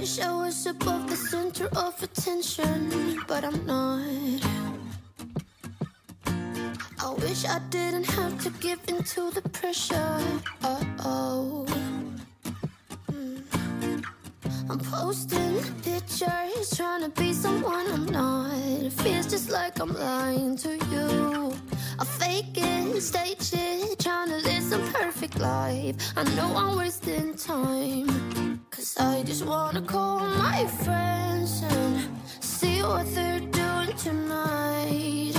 wish I was above the center of attention, but I'm not. I wish I didn't have to give in to the pressure. Uh oh. I'm posting pictures, trying to be someone I'm not. It feels just like I'm lying to you. I fake it, stage it, trying to live some perfect life. I know I'm wasting time. Cause I just wanna call my friends and see what they're doing tonight.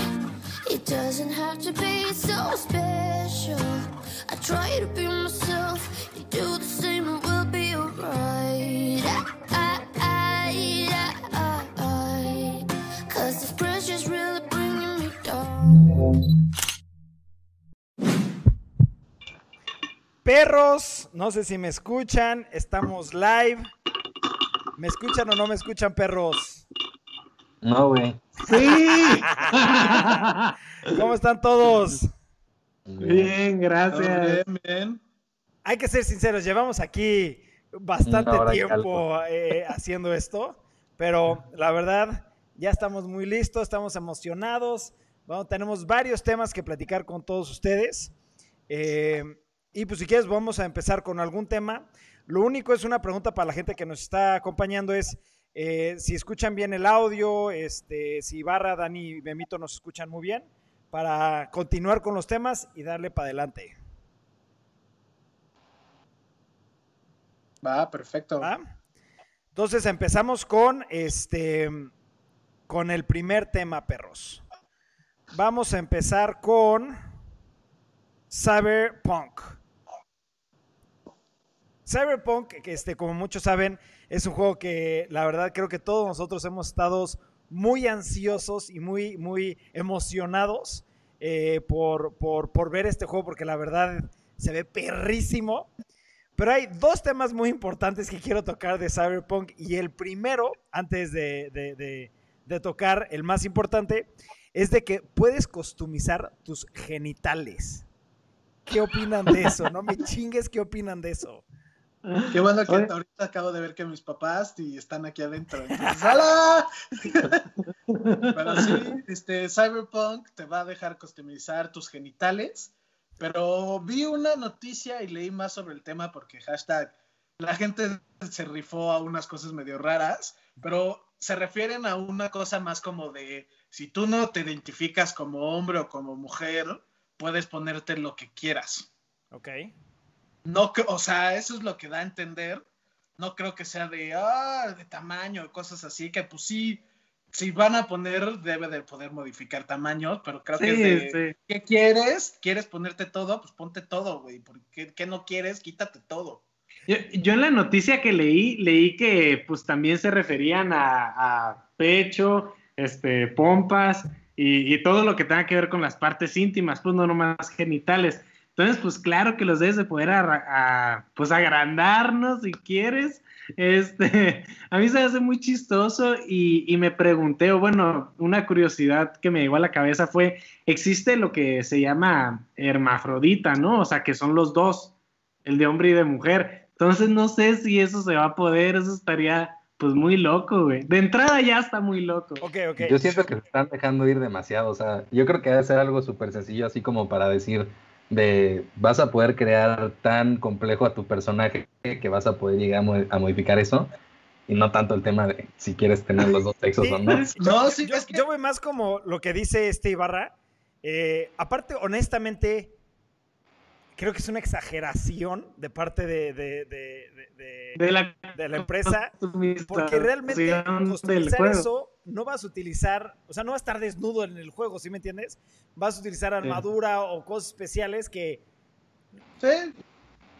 It doesn't have to be so special. I try to be myself, you do the same and we'll be alright. Perros, no sé si me escuchan, estamos live. ¿Me escuchan o no me escuchan, perros? No, güey. Sí. ¿Cómo están todos? Bien, gracias. Bien, bien. Hay que ser sinceros, llevamos aquí bastante tiempo eh, haciendo esto, pero la verdad, ya estamos muy listos, estamos emocionados. Bueno, tenemos varios temas que platicar con todos ustedes. Eh, y pues si quieres, vamos a empezar con algún tema. Lo único es una pregunta para la gente que nos está acompañando es eh, si escuchan bien el audio, este, si Barra, Dani y Memito nos escuchan muy bien, para continuar con los temas y darle para adelante. Va, perfecto. ¿Va? Entonces empezamos con este con el primer tema, perros. Vamos a empezar con Cyberpunk. Cyberpunk, que este, como muchos saben, es un juego que la verdad creo que todos nosotros hemos estado muy ansiosos y muy, muy emocionados eh, por, por, por ver este juego, porque la verdad se ve perrísimo. Pero hay dos temas muy importantes que quiero tocar de Cyberpunk y el primero, antes de, de- de- de tocar el más importante, es de que puedes customizar tus genitales. ¿Qué opinan de eso? No me chingues, ¿qué opinan de eso? Qué bueno que Oye. ahorita acabo de ver que mis papás y están aquí adentro. Entonces, ¡Hola! Pero sí, este, Cyberpunk te va a dejar customizar tus genitales. Pero vi una noticia y leí más sobre el tema porque hashtag la gente se rifó a unas cosas medio raras, pero se refieren a una cosa más como de si tú no te identificas como hombre o como mujer, puedes ponerte lo que quieras. Ok. No, o sea, eso es lo que da a entender. No creo que sea de, ah, de tamaño, cosas así, que pues sí, si van a poner, debe de poder modificar tamaños, pero creo que es de, Sí. ¿qué quieres? ¿Quieres ponerte todo? Pues ponte todo, güey. ¿Por qué, qué no quieres? Quítate todo. Yo, yo en la noticia que leí, leí que pues también se referían a, a pecho, este, pompas y, y todo lo que tenga que ver con las partes íntimas, pues no nomás genitales. Entonces, pues claro que los debes de poder a- pues agrandarnos si quieres. Este, a mí se me hace muy chistoso y, y me pregunté, o bueno, una curiosidad que me llegó a la cabeza fue, existe lo que se llama hermafrodita, ¿no? O sea, que son los dos, el de hombre y de mujer. Entonces no sé si eso se va a poder, eso estaría pues muy loco, güey. De entrada ya está muy loco. Ok, ok. Yo siento que se están dejando ir demasiado. O sea, yo creo que debe ser algo súper sencillo, así como para decir de vas a poder crear tan complejo a tu personaje que vas a poder llegar a, mo- a modificar eso. Y no tanto el tema de si quieres tener los dos sexos Sí, o no. No, sí, yo, es que yo voy más como lo que dice este Ibarra. Eh, aparte, honestamente, creo que es una exageración de parte de, de- de- de- de- De la, de la empresa. Porque realmente customizar eso no vas a utilizar, o sea, no vas a estar desnudo en el juego, ¿sí me entiendes? Vas a utilizar armadura o cosas especiales que sí,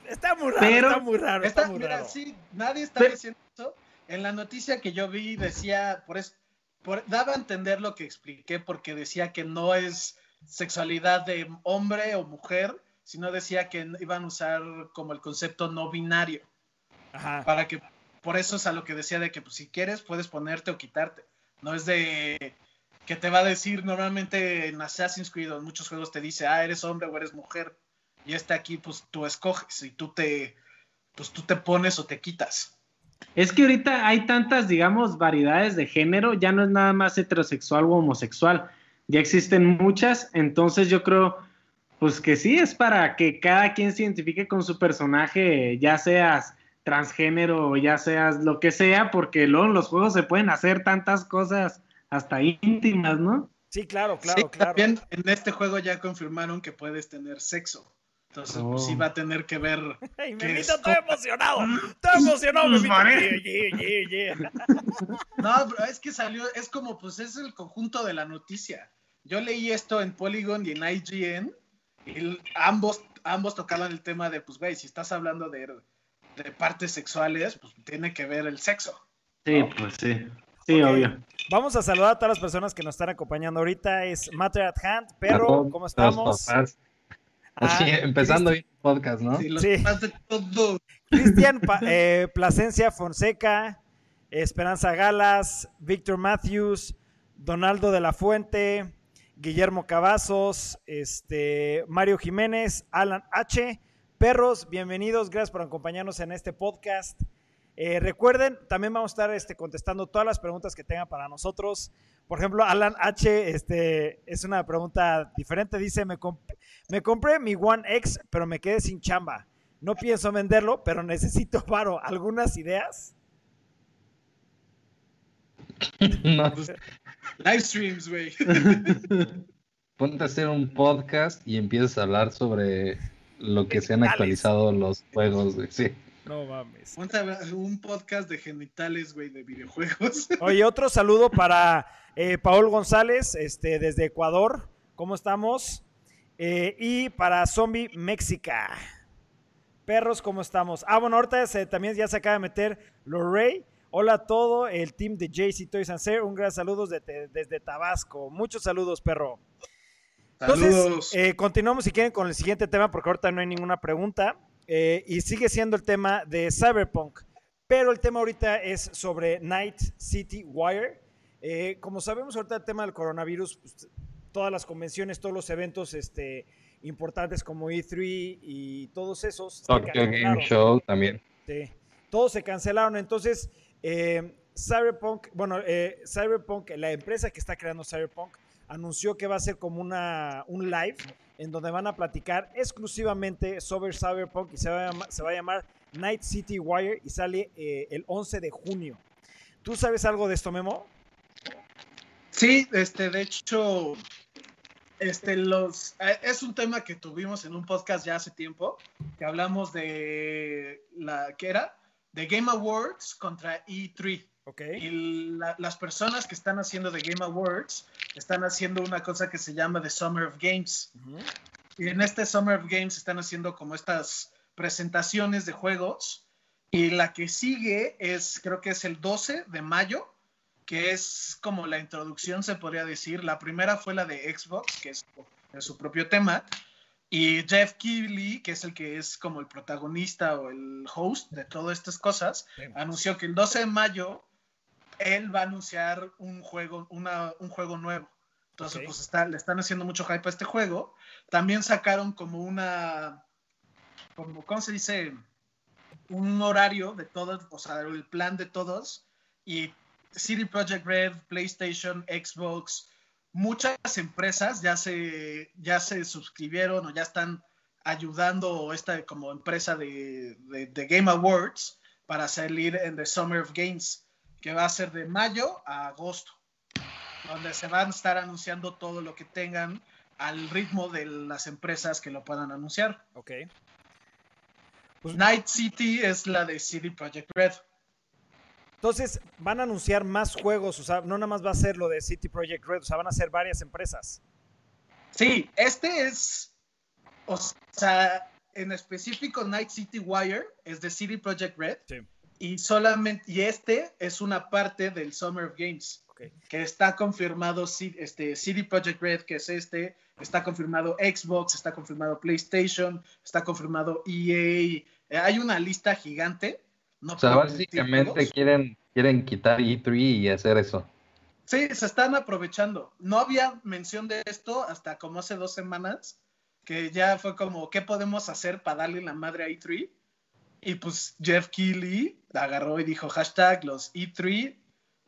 está muy raro, Pero- está muy raro, está, Está- muy mira, raro. sí, nadie está Pero- diciendo eso. En la noticia que yo vi decía, por es, por- daba a entender lo que expliqué porque decía que no es sexualidad de hombre o mujer, sino decía que iban a usar como el concepto no binario, Ajá. para que, por eso es a lo que decía de que pues, si quieres puedes ponerte o quitarte. No es de que te va a decir normalmente en Assassin's Creed o en muchos juegos te dice, ah, eres hombre o eres mujer. Y este aquí, pues tú escoges y tú te, pues tú te pones o te quitas. Es que ahorita hay tantas, digamos, variedades de género, ya no es nada más heterosexual o homosexual, ya existen muchas, entonces yo creo, pues que sí, es para que cada quien se identifique con su personaje, ya seas transgénero ya seas lo que sea, porque luego en los juegos se pueden hacer tantas cosas hasta íntimas, ¿no? Sí, claro, claro, Sí, claro. También en este juego ya confirmaron que puedes tener sexo. Entonces, pues Oh. sí va a tener que ver. ¿Qué Memito, es? estoy emocionado. Estoy emocionado, Pues, Memito. yeah. No, pero es que salió, es como, pues es el conjunto de la noticia. Yo leí esto en Polygon y en IGN, y ambos, ambos tocaban el tema de, pues, güey, si estás hablando de, de partes sexuales, pues tiene que ver el sexo. Sí, pues sí. Sí, obvio. Vamos a saludar a todas las personas que nos están acompañando ahorita. Es Matter at Hand. Perro, todos ¿cómo estamos? papás. Así, Ah, empezando bien el podcast, ¿no? Sí, los Sí. todo. Cristian eh, Plasencia Fonseca, Esperanza Galas, Víctor Matthews, Donaldo de la Fuente, Guillermo Cavazos, este, Mario Jiménez, Alan H. Perros, bienvenidos, gracias por acompañarnos en este podcast. Eh, recuerden, también vamos a estar este, contestando todas las preguntas que tengan para nosotros. Por ejemplo, Alan H. Este, es una pregunta diferente. Dice, me, me compré mi One X, pero me quedé sin chamba. No pienso venderlo, pero necesito varo. ¿Algunas ideas? No, Live streams, güey. ponte a hacer un podcast y empiezas a hablar sobre lo que se han actualizado los juegos, güey. Sí. No mames. Ponte a ver un podcast de genitales, güey, de videojuegos. Oye, otro saludo para eh, Paul González, este, desde Ecuador. ¿Cómo estamos? Eh, y para Zombie Méxica. Perros, ¿cómo estamos? Ah, bueno, ahorita se- también ya se acaba de meter Lorray. Hola a todo el team de JC Toys and Sir. Un gran saludo desde, desde Tabasco. Muchos saludos, perro. Entonces, Saludos. eh, continuamos si quieren con el siguiente tema, porque ahorita no hay ninguna pregunta. Eh, y sigue siendo el tema de Cyberpunk. Pero el tema ahorita es sobre Night City Wire. Eh, como sabemos ahorita el tema del coronavirus, pues, todas las convenciones, todos los eventos este, importantes como E3 y todos esos. se Tokyo Game cancelaron. Show también. Sí. Todos se cancelaron. Entonces, eh, Cyberpunk, bueno, eh, Cyberpunk, la empresa que está creando Cyberpunk, anunció que va a ser como una, un live en donde van a platicar exclusivamente sobre Cyberpunk y se va a, llama- se va a llamar Night City Wire y sale eh, el 11 de junio. ¿Tú sabes algo de esto, Memo? Sí, este, de hecho, este, los, eh, es un tema que tuvimos en un podcast ya hace tiempo, que hablamos de la, ¿qué era? De Game Awards contra E3. Ok. Y la- las personas que están haciendo The Game Awards están haciendo una cosa que se llama The Summer of Games. Y en este Summer of Games están haciendo como estas presentaciones de juegos. Y la que sigue es, creo que es el 12 de mayo, que es como la introducción, se podría decir. La primera fue la de Xbox, que es de su propio tema. Y Jeff Keighley, que es el que es como el protagonista o el host de todas estas cosas, Sí. anunció que el 12 de mayo él va a anunciar un juego, una- un juego nuevo. Entonces, Ok. pues está, le están haciendo mucho hype a este juego. También sacaron como una, como, ¿cómo se dice? Un horario de todos, o sea, el plan de todos. Y City Project Red, PlayStation, Xbox, muchas empresas ya se, ya se suscribieron o ya están ayudando esta como empresa de, de- de Game Awards para salir en The Summer of Games, que va a ser de mayo a agosto, donde se van a estar anunciando todo lo que tengan al ritmo de las empresas que lo puedan anunciar. Ok. Pues- Night City es la de City Project Red. Entonces, van a anunciar más juegos, o sea, no nada más va a ser lo de City Project Red, o sea, van a ser varias empresas. Sí, este es, o sea, en específico Night City Wire es de City Project Red Sí. y solamente y este es una parte del Summer of Games Ok. que está confirmado este City Project Red que es este, está confirmado Xbox, está confirmado PlayStation, está confirmado EA, Eh, hay una lista gigante. No O sea, básicamente quieren, quieren quitar E3 y hacer eso. Sí, se están aprovechando. No había mención de esto hasta como hace dos semanas, que ya fue como, ¿qué podemos hacer para darle la madre a E3? Y pues Jeff Keighley agarró y dijo hashtag los E3,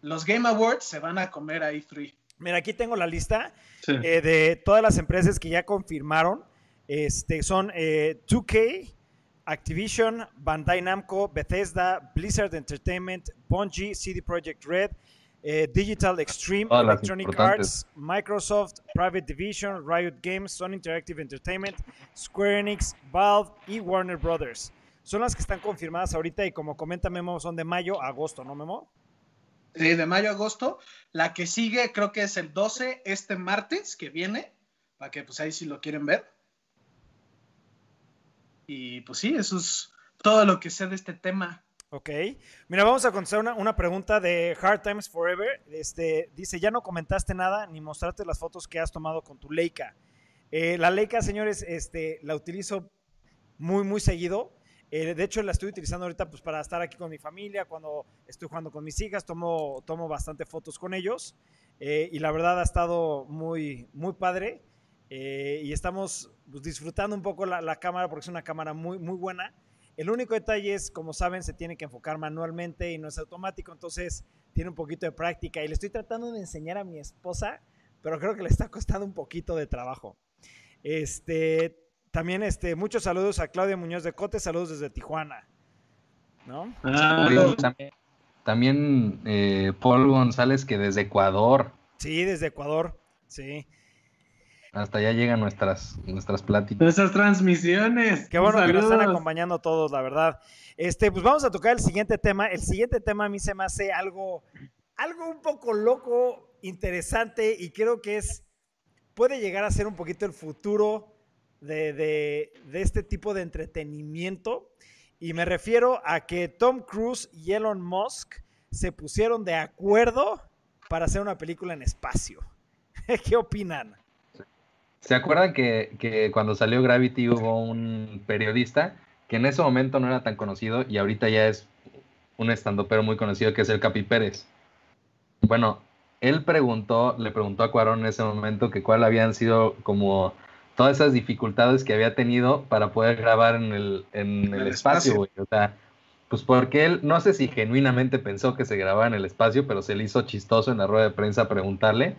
los Game Awards se van a comer a E3. Mira, aquí tengo la lista eh, de todas las empresas que ya confirmaron. Este, son 2K, eh, Activision, Bandai Namco, Bethesda, Blizzard Entertainment, Bungie, CD Projekt Red, eh, Digital Extreme, Electronic Arts, Microsoft, Private Division, Riot Games, Sony Interactive Entertainment, Square Enix, Valve y Warner Brothers. Son las que están confirmadas ahorita y como comenta Memo, son de mayo a agosto, ¿no, Memo? Sí, de mayo a agosto. La que sigue creo que es el 12, este martes que viene, para que pues ahí sí lo quieren ver. Y pues sí, eso es todo lo que sé de este tema. Ok. Mira, vamos a contestar una, pregunta de Hard Times Forever. Este, dice, ya no comentaste nada ni mostraste las fotos que has tomado con tu Leica. Eh, la Leica, señores, este, la utilizo muy, muy seguido. Eh, de hecho, la estoy utilizando ahorita pues, para estar aquí con mi familia, cuando estoy jugando con mis hijas, tomo, tomo bastante fotos con ellos. Eh, y la verdad ha estado muy, muy padre. Eh, y estamos pues, disfrutando un poco la, cámara porque es una cámara muy, muy buena. El único detalle es, como saben, se tiene que enfocar manualmente y no es automático, entonces tiene un poquito de práctica. Y le estoy tratando de enseñar a mi esposa, pero creo que le está costando un poquito de trabajo. Este, también este, muchos saludos a Claudia Muñoz de Cote, saludos desde Tijuana. ¿No? Ah. también, eh, Paul González que desde Ecuador. Sí, desde Ecuador, sí. Hasta allá llegan nuestras, nuestras pláticas. Nuestras transmisiones. Qué bueno que nos están acompañando todos, la verdad. Este, pues vamos a tocar el siguiente tema. El siguiente tema a mí se me hace algo, algo un poco loco, interesante y creo que es, puede llegar a ser un poquito el futuro de, este tipo de entretenimiento. Y me refiero a que Tom Cruise y Elon Musk se pusieron de acuerdo para hacer una película en espacio. ¿Qué opinan? ¿Se acuerdan que, cuando salió Gravity hubo un periodista que en ese momento no era tan conocido y ahorita ya es un estandopero muy conocido que es el Capi Pérez? Bueno, él preguntó, le preguntó a Cuarón en ese momento que cuál habían sido como todas esas dificultades que había tenido para poder grabar en el, en el, espacio, güey. O sea, pues porque él, no sé si genuinamente pensó que se grababa en el espacio, pero se le hizo chistoso en la rueda de prensa preguntarle.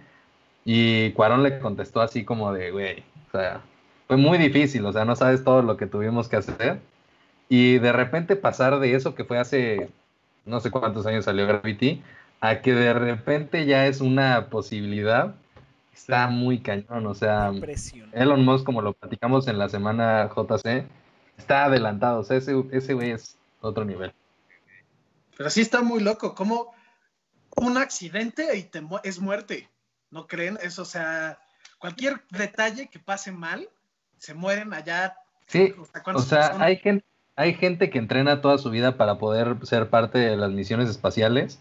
Y Cuarón le contestó así como de, güey, o sea, fue muy difícil, o sea, no sabes todo lo que tuvimos que hacer. Y de repente pasar de eso que fue hace no sé cuántos años salió Gravity, a que de repente ya es una posibilidad, Está muy cañón, o sea, Elon Musk, como lo platicamos en la semana JC, está adelantado, o sea, ese, ese güey es otro nivel. Pero sí está muy loco, como un accidente y te es muerte, ¿no creen? Eso, o sea, cualquier detalle que pase mal, se mueren allá. Sí, o sea, hay gente, hay gente que entrena toda su vida para poder ser parte de las misiones espaciales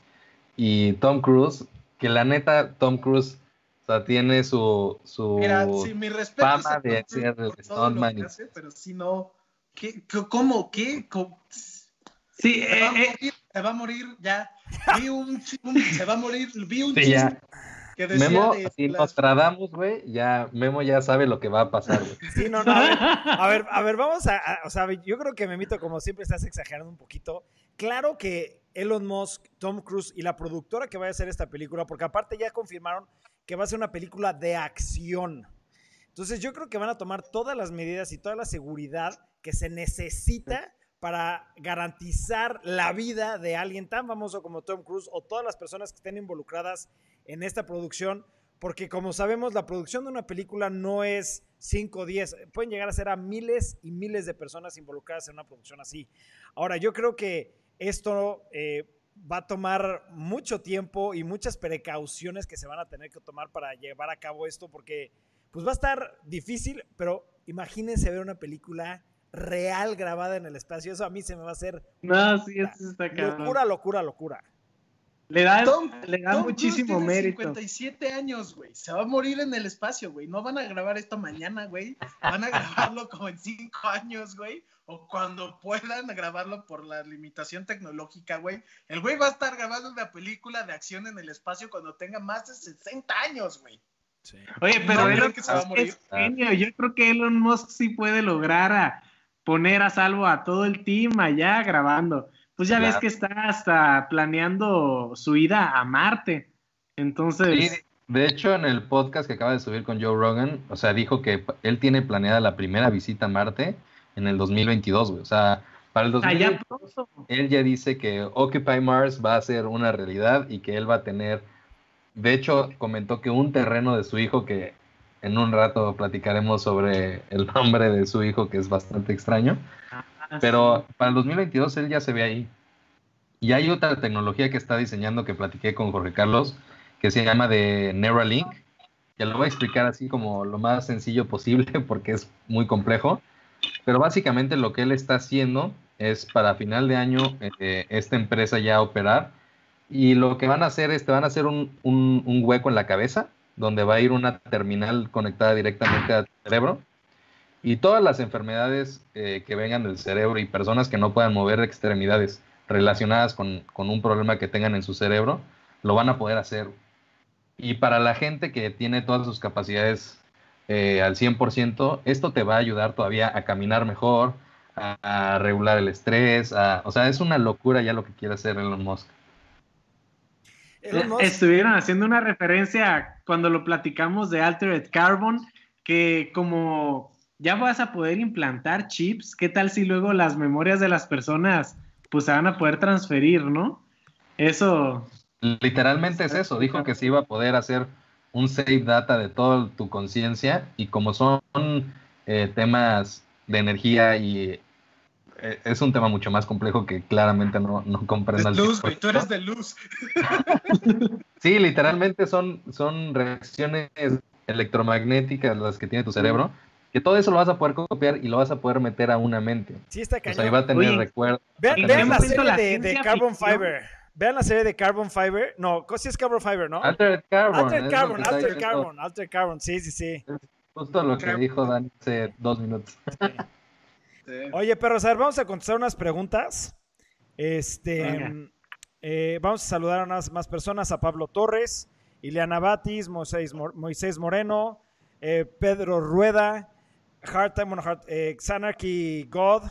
y Tom Cruise, que la neta, Tom Cruise o sea, tiene su, su Mira, sí, mi respeto fama de ser el Stoneman. pero si no, ¿qué, ¿cómo? ¿Qué? Sí, se, va eh, eh. se, va a morir ya. Vi un, se va a morir, vi un sí, Que decía Memo, si nos tradamos, güey, ya Memo ya sabe lo que va a pasar, güey. Sí, no, no, a ver, a ver, vamos a, a, o sea, yo creo que Memito, como siempre, estás exagerando un poquito. Claro que Elon Musk, Tom Cruise y la productora que vaya a hacer esta película, porque aparte ya confirmaron que va a ser una película de acción. Entonces yo creo que van a tomar todas las medidas y toda la seguridad que se necesita para garantizar la vida de alguien tan famoso como Tom Cruise o todas las personas que estén involucradas en esta producción, porque como sabemos la producción de una película no es 5 o 10, pueden llegar a ser a miles y miles de personas involucradas en una producción así. Ahora yo creo que esto... Eh, va a tomar mucho tiempo y muchas precauciones que se van a tener que tomar para llevar a cabo esto, porque pues va a estar difícil, pero imagínense ver una película real grabada en el espacio. Eso a mí se me va a hacer. No, sí, eso está Locura, locura, locura. Le da, le da muchísimo tiene mérito. 57 años, güey. Se va a morir en el espacio, güey. No van a grabar esto mañana, güey. Van a grabarlo como en 5 años, güey o cuando puedan grabarlo por la limitación tecnológica, güey. El güey va a estar grabando una película de acción en el espacio cuando tenga más de 60 años, güey. Oye, pero Elon es genio. Yo creo que Elon Musk sí puede lograr a poner a salvo a todo el team allá grabando. Pues ya ves que está hasta planeando su ida a Marte. Entonces, Sí, de hecho, en el podcast que acaba de subir con Joe Rogan, o sea, dijo que él tiene planeada la primera visita a Marte en el 2022, güey. O sea, para el allá 2022 pronto. él ya dice que Occupy Mars va a ser una realidad y que él va a tener, de hecho, comentó que un terreno de su hijo, que en un rato platicaremos sobre el nombre de su hijo, que es bastante extraño, Ah, pero para el 2022 él ya se ve ahí. Y hay otra tecnología que está diseñando que platiqué con Jorge Carlos, que se llama de Neuralink, que lo voy a explicar así como lo más sencillo posible porque es muy complejo. Pero básicamente lo que él está haciendo es para final de año eh, esta empresa ya operar y lo que van a hacer es te van a hacer un, un- un hueco en la cabeza donde va a ir una terminal conectada directamente al cerebro y todas las enfermedades eh, que vengan del cerebro y personas que no puedan mover extremidades relacionadas con, con un problema que tengan en su cerebro, lo van a poder hacer. Y para la gente que tiene todas sus capacidades eh, al 100%, esto te va a ayudar todavía a caminar mejor, a, a regular el estrés, a- o sea, es una locura ya lo que quiere hacer Elon Musk. Elon Musk- Estuvieron haciendo una referencia cuando lo platicamos de Altered Carbon, que como ya vas a poder implantar chips, ¿qué tal si luego las memorias de las personas pues se van a poder transferir, ¿no? Eso, Literalmente es eso, dijo que se iba a poder hacer un save data de toda tu conciencia y como son eh, temas de energía y eh, es un tema mucho más complejo que claramente no, no comprendo Es al luz, güey, 100%. tú eres de luz. Sí, literalmente son, son reacciones electromagnéticas las que tiene tu cerebro, que todo eso lo vas a poder copiar y lo vas a poder meter a una mente. Sí, está O sea, cañón. ahí va a tener Oye, recuerdos. Vean, ¿en vean qué la serie la de, Carbon ficción? Fiber. Vean la serie de Carbon Fiber. No, sí es Carbon Fiber, ¿no? Altered Carbon. Alter Carbon, Alter Carbon, Alter Carbon, sí, sí, sí. Justo lo que dijo Dan hace dos minutos. Sí. Oye, perros, a ver, vamos a contestar unas preguntas. Este, eh, vamos a saludar a unas más personas, a Pablo Torres, Ileana Batis, Moisés, Moisés Moreno, eh, Pedro Rueda, Hard Time on Hard, eh, Xanarchy God.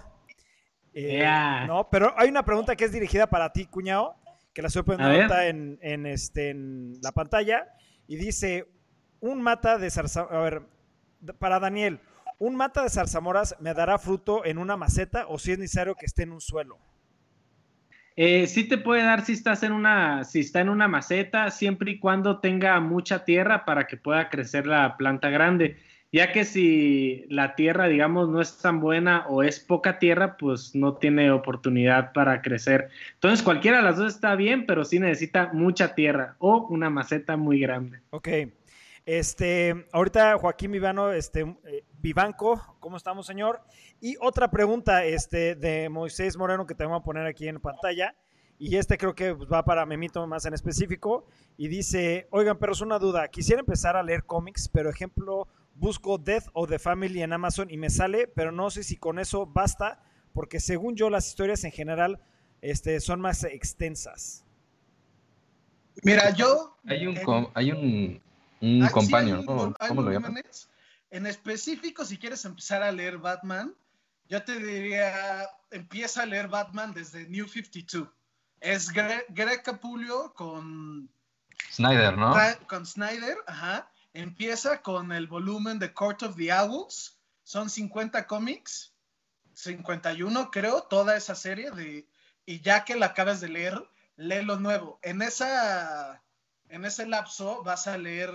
eh, Yeah. No, pero hay una pregunta que es dirigida para ti, cuñado, que la estoy poniendo en, en, este, en la pantalla, y dice, un mata de zarzamora, a ver, para Daniel, ¿un mata de zarzamoras me dará fruto en una maceta o si es necesario que esté en un suelo? Eh, sí te puede dar si estás en una, si está en una maceta, siempre y cuando tenga mucha tierra para que pueda crecer la planta grande. Ya que si la tierra, digamos, no es tan buena o es poca tierra, pues no tiene oportunidad para crecer. Entonces, cualquiera de las dos está bien, pero sí necesita mucha tierra o una maceta muy grande. Ok. Este, ahorita Joaquín Vivano, este, eh, Vivanco, ¿cómo estamos, señor? Y otra pregunta, este, de Moisés Moreno que te voy a poner aquí en pantalla. Y este creo que pues, va para Memito más en específico. Y dice, oigan, pero es una duda. Quisiera empezar a leer cómics, pero ejemplo, busco Death of the Family en Amazon y me sale, pero no sé si con eso basta, porque según yo las historias en general este, son más extensas. Mira, yo. Hay un, en- com- hay un, un Ah, sí, compañero, ¿Cómo lo llaman? volúmenes. En específico, si quieres empezar a leer Batman, yo te diría, empieza a leer Batman desde New 52. Es Gre- Greg Capullo con, Snyder, ¿no? con Snyder, ajá. Empieza con el volumen de Court of the Owls. Son 50 cómics, 51 creo, toda esa serie de y ya que la acabas de leer, lee lo nuevo. En esa en ese lapso vas a leer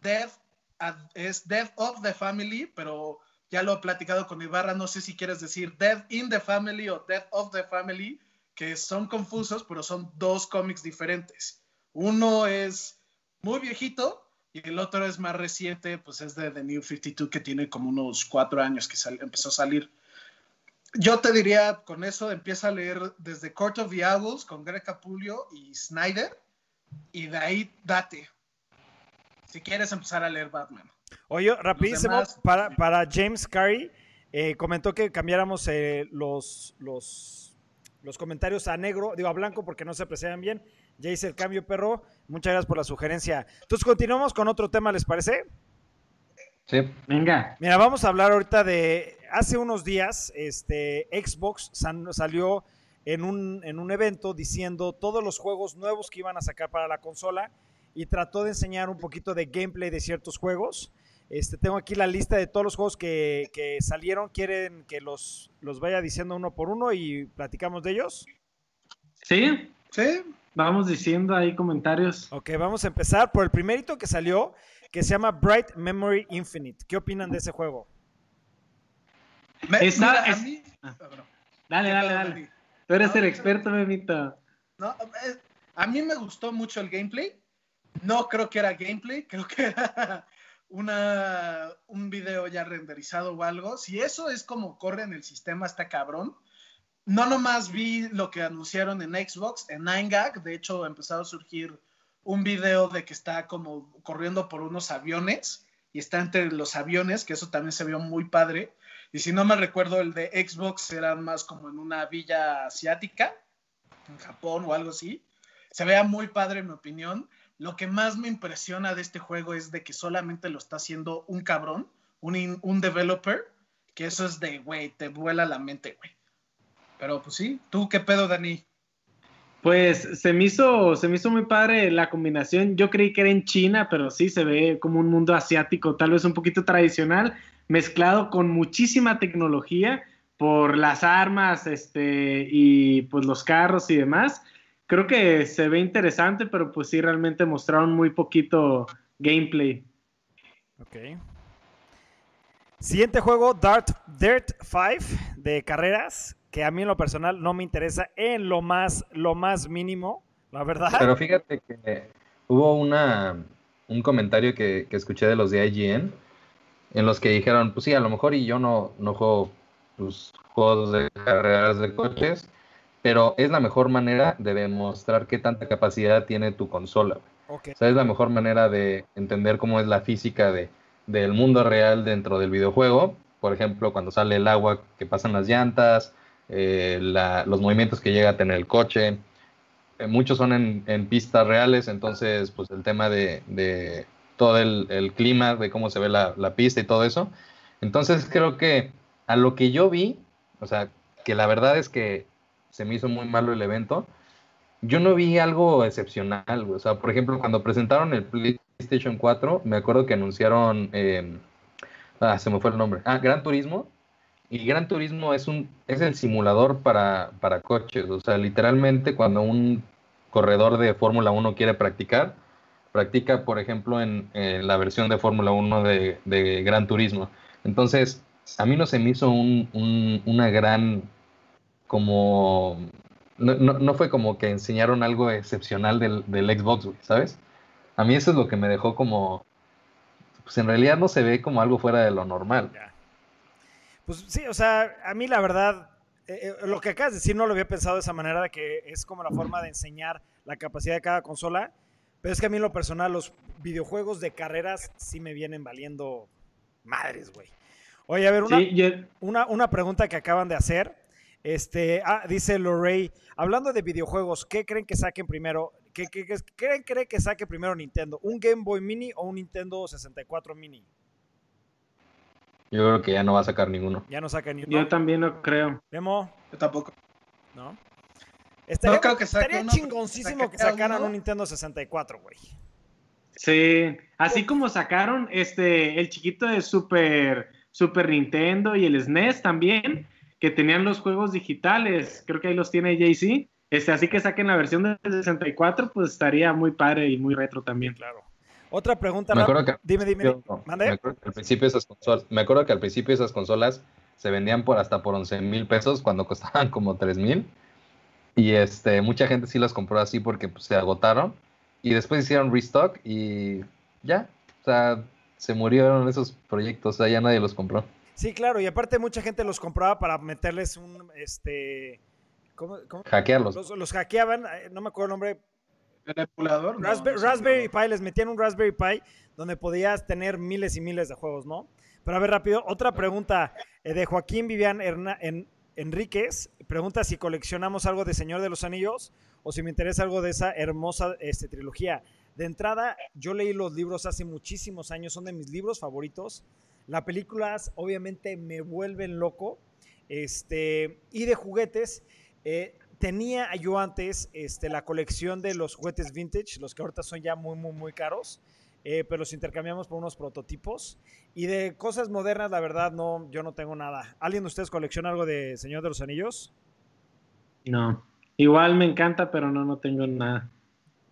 Death at- es Death of the Family, pero ya lo he platicado con Ibarra, no sé si quieres decir Death in the Family o Death of the Family, que son confusos, pero son dos cómics diferentes. Uno es muy viejito y el otro es más reciente, pues es de The New 52, que tiene como unos cuatro años que sal- empezó a salir. Yo te diría, con eso empieza a leer desde Court of the Owls con Greg Capullo y Snyder, y de ahí date. Si quieres empezar a leer Batman. Oye, rapidísimo, demás- para, para James Carey, eh, comentó que cambiáramos eh, los, los, los comentarios a negro, digo a blanco porque no se aprecian bien. Ya hice el cambio, perro. Muchas gracias por la sugerencia. Entonces, continuamos con otro tema, ¿les parece? Sí. Venga. Mira, vamos a hablar ahorita de. Hace unos días, este, Xbox salió en un, en un evento diciendo todos los juegos nuevos que iban a sacar para la consola y trató de enseñar un poquito de gameplay de ciertos juegos. Este, tengo aquí la lista de todos los juegos que, que salieron. ¿Quieren que los, los vaya diciendo uno por uno y platicamos de ellos? Sí, Sí, vamos diciendo ahí comentarios. Ok, vamos a empezar por el primerito que salió, que se llama Bright Memory Infinite. ¿Qué opinan de ese juego? Me- Está- mira, a es- mí- Ah. Ah. Dale, ¿Qué dale, dale. Tú eres No, el experto, Memito. No, a mí me gustó mucho el gameplay. No creo que era gameplay, creo que era una, un video ya renderizado o algo. Si eso es como corre en el sistema, está cabrón. No nomás vi lo que anunciaron en Xbox, en 9gag. De hecho, empezó a surgir un video de que está como corriendo por unos aviones y está entre los aviones, que eso también se vio muy padre. Y si no me recuerdo, el de Xbox era más como en una villa asiática en Japón o algo así. Se vea muy padre, en mi opinión. Lo que más me impresiona de este juego es de que solamente lo está haciendo un cabrón, un, un developer, que eso es de, güey, te vuela la mente, güey. Pero pues sí, ¿tú qué pedo, Dani? Pues se me hizo, se me hizo muy padre la combinación. Yo creí que era en China, pero sí se ve como un mundo asiático, tal vez un poquito tradicional, mezclado con muchísima tecnología por las armas, este, y pues los carros y demás. Creo que se ve interesante, pero pues sí realmente mostraron muy poquito gameplay. Ok. Siguiente juego, Dart, Dirt 5 de carreras, que a mí en lo personal no me interesa en lo más, lo más mínimo, la verdad. Pero fíjate que hubo una, un comentario que, que escuché de los de IGN en los que dijeron, pues sí, a lo mejor y yo no, no juego pues, juegos de carreras de coches, pero es la mejor manera de demostrar qué tanta capacidad tiene tu consola. güey. Ok. O sea, es la mejor manera de entender cómo es la física de, del mundo real dentro del videojuego. Por ejemplo, cuando sale el agua que pasan las llantas, eh, los movimientos que llega a tener el coche. Eh, muchos son en, pistas reales, entonces, pues el tema de, todo el, clima, de cómo se ve la, pista y todo eso. Entonces, creo que a lo que yo vi, o sea, que la verdad es que se me hizo muy malo el evento yo no vi algo excepcional. O sea, por ejemplo, cuando presentaron el PlayStation 4, me acuerdo que anunciaron. eh, ah, se me fue el nombre. Ah, Gran Turismo. Y Gran Turismo es un es el simulador para, coches. O sea, literalmente cuando un corredor de Fórmula 1 quiere practicar, practica, por ejemplo, en, la versión de Fórmula 1 de, Gran Turismo. Entonces, a mí no se me hizo un- un- una gran como no, fue como que enseñaron algo excepcional del, del Xbox, ¿sabes? A mí eso es lo que me dejó como, pues en realidad no se ve como algo fuera de lo normal. Pues sí, o sea, a mí la verdad, eh, eh, lo que acabas de decir no lo había pensado de esa manera, de que es como la forma de enseñar la capacidad de cada consola, pero es que a mí en lo personal los videojuegos de carreras sí me vienen valiendo madres, güey. Oye, a ver, una, Sí, yo- una, una pregunta que acaban de hacer. Este, ah, dice Lorray, hablando de videojuegos, ¿qué creen que saquen primero? ¿Qué, qué- qué- creen, creen que saque primero Nintendo? ¿Un Game Boy Mini o un Nintendo 64 Mini? Yo creo que ya no va a sacar ninguno. Ya no saca ni uno. yo también no creo. Memo, Yo tampoco. ¿no? Estaría, creo que saque estaría uno, chingoncísimo que sacaran uno. un Nintendo 64, güey. Sí, así como sacaron este el chiquito de Super Super Nintendo y el SNES también, que tenían los juegos digitales, creo que ahí los tiene JC. Este, así que saquen la versión del 64, pues estaría muy padre y muy retro también. Claro. Otra pregunta. Me rap- acuerdo que, Dime, dime. me acuerdo que al principio esas consolas, me acuerdo que al principio esas consolas se vendían por hasta por 11 mil pesos cuando costaban como 3 mil. Y este, mucha gente sí las compró así porque pues, se agotaron. Y después hicieron restock y ya. O sea, se murieron esos proyectos. O sea, ya nadie los compró. Sí, claro. Y aparte mucha gente los compraba para meterles un, este... ¿Cómo? cómo? Hackearlos. Los, los hackeaban, eh, no me acuerdo el nombre, ¿El emulador? No, no Raspberry. Pi, les metían un Raspberry Pi donde podías tener miles y miles de juegos, ¿no? Pero a ver, rápido, otra pregunta eh, de Joaquín Vivian Herna- en, Enríquez. Pregunta si coleccionamos algo de Señor de los Anillos o si me interesa algo de esa hermosa este, trilogía. De entrada, yo leí los libros hace muchísimos años, son de mis libros favoritos. Las películas obviamente me vuelven loco. Este, y de juguetes, eh, tenía yo antes este, la colección de los juguetes vintage, los que ahorita son ya muy, muy, muy caros, eh, pero los intercambiamos por unos prototipos. Y de cosas modernas, la verdad, no, yo no tengo nada. ¿Alguien de ustedes colecciona algo de Señor de los Anillos? No. Igual me encanta, pero no, no tengo nada.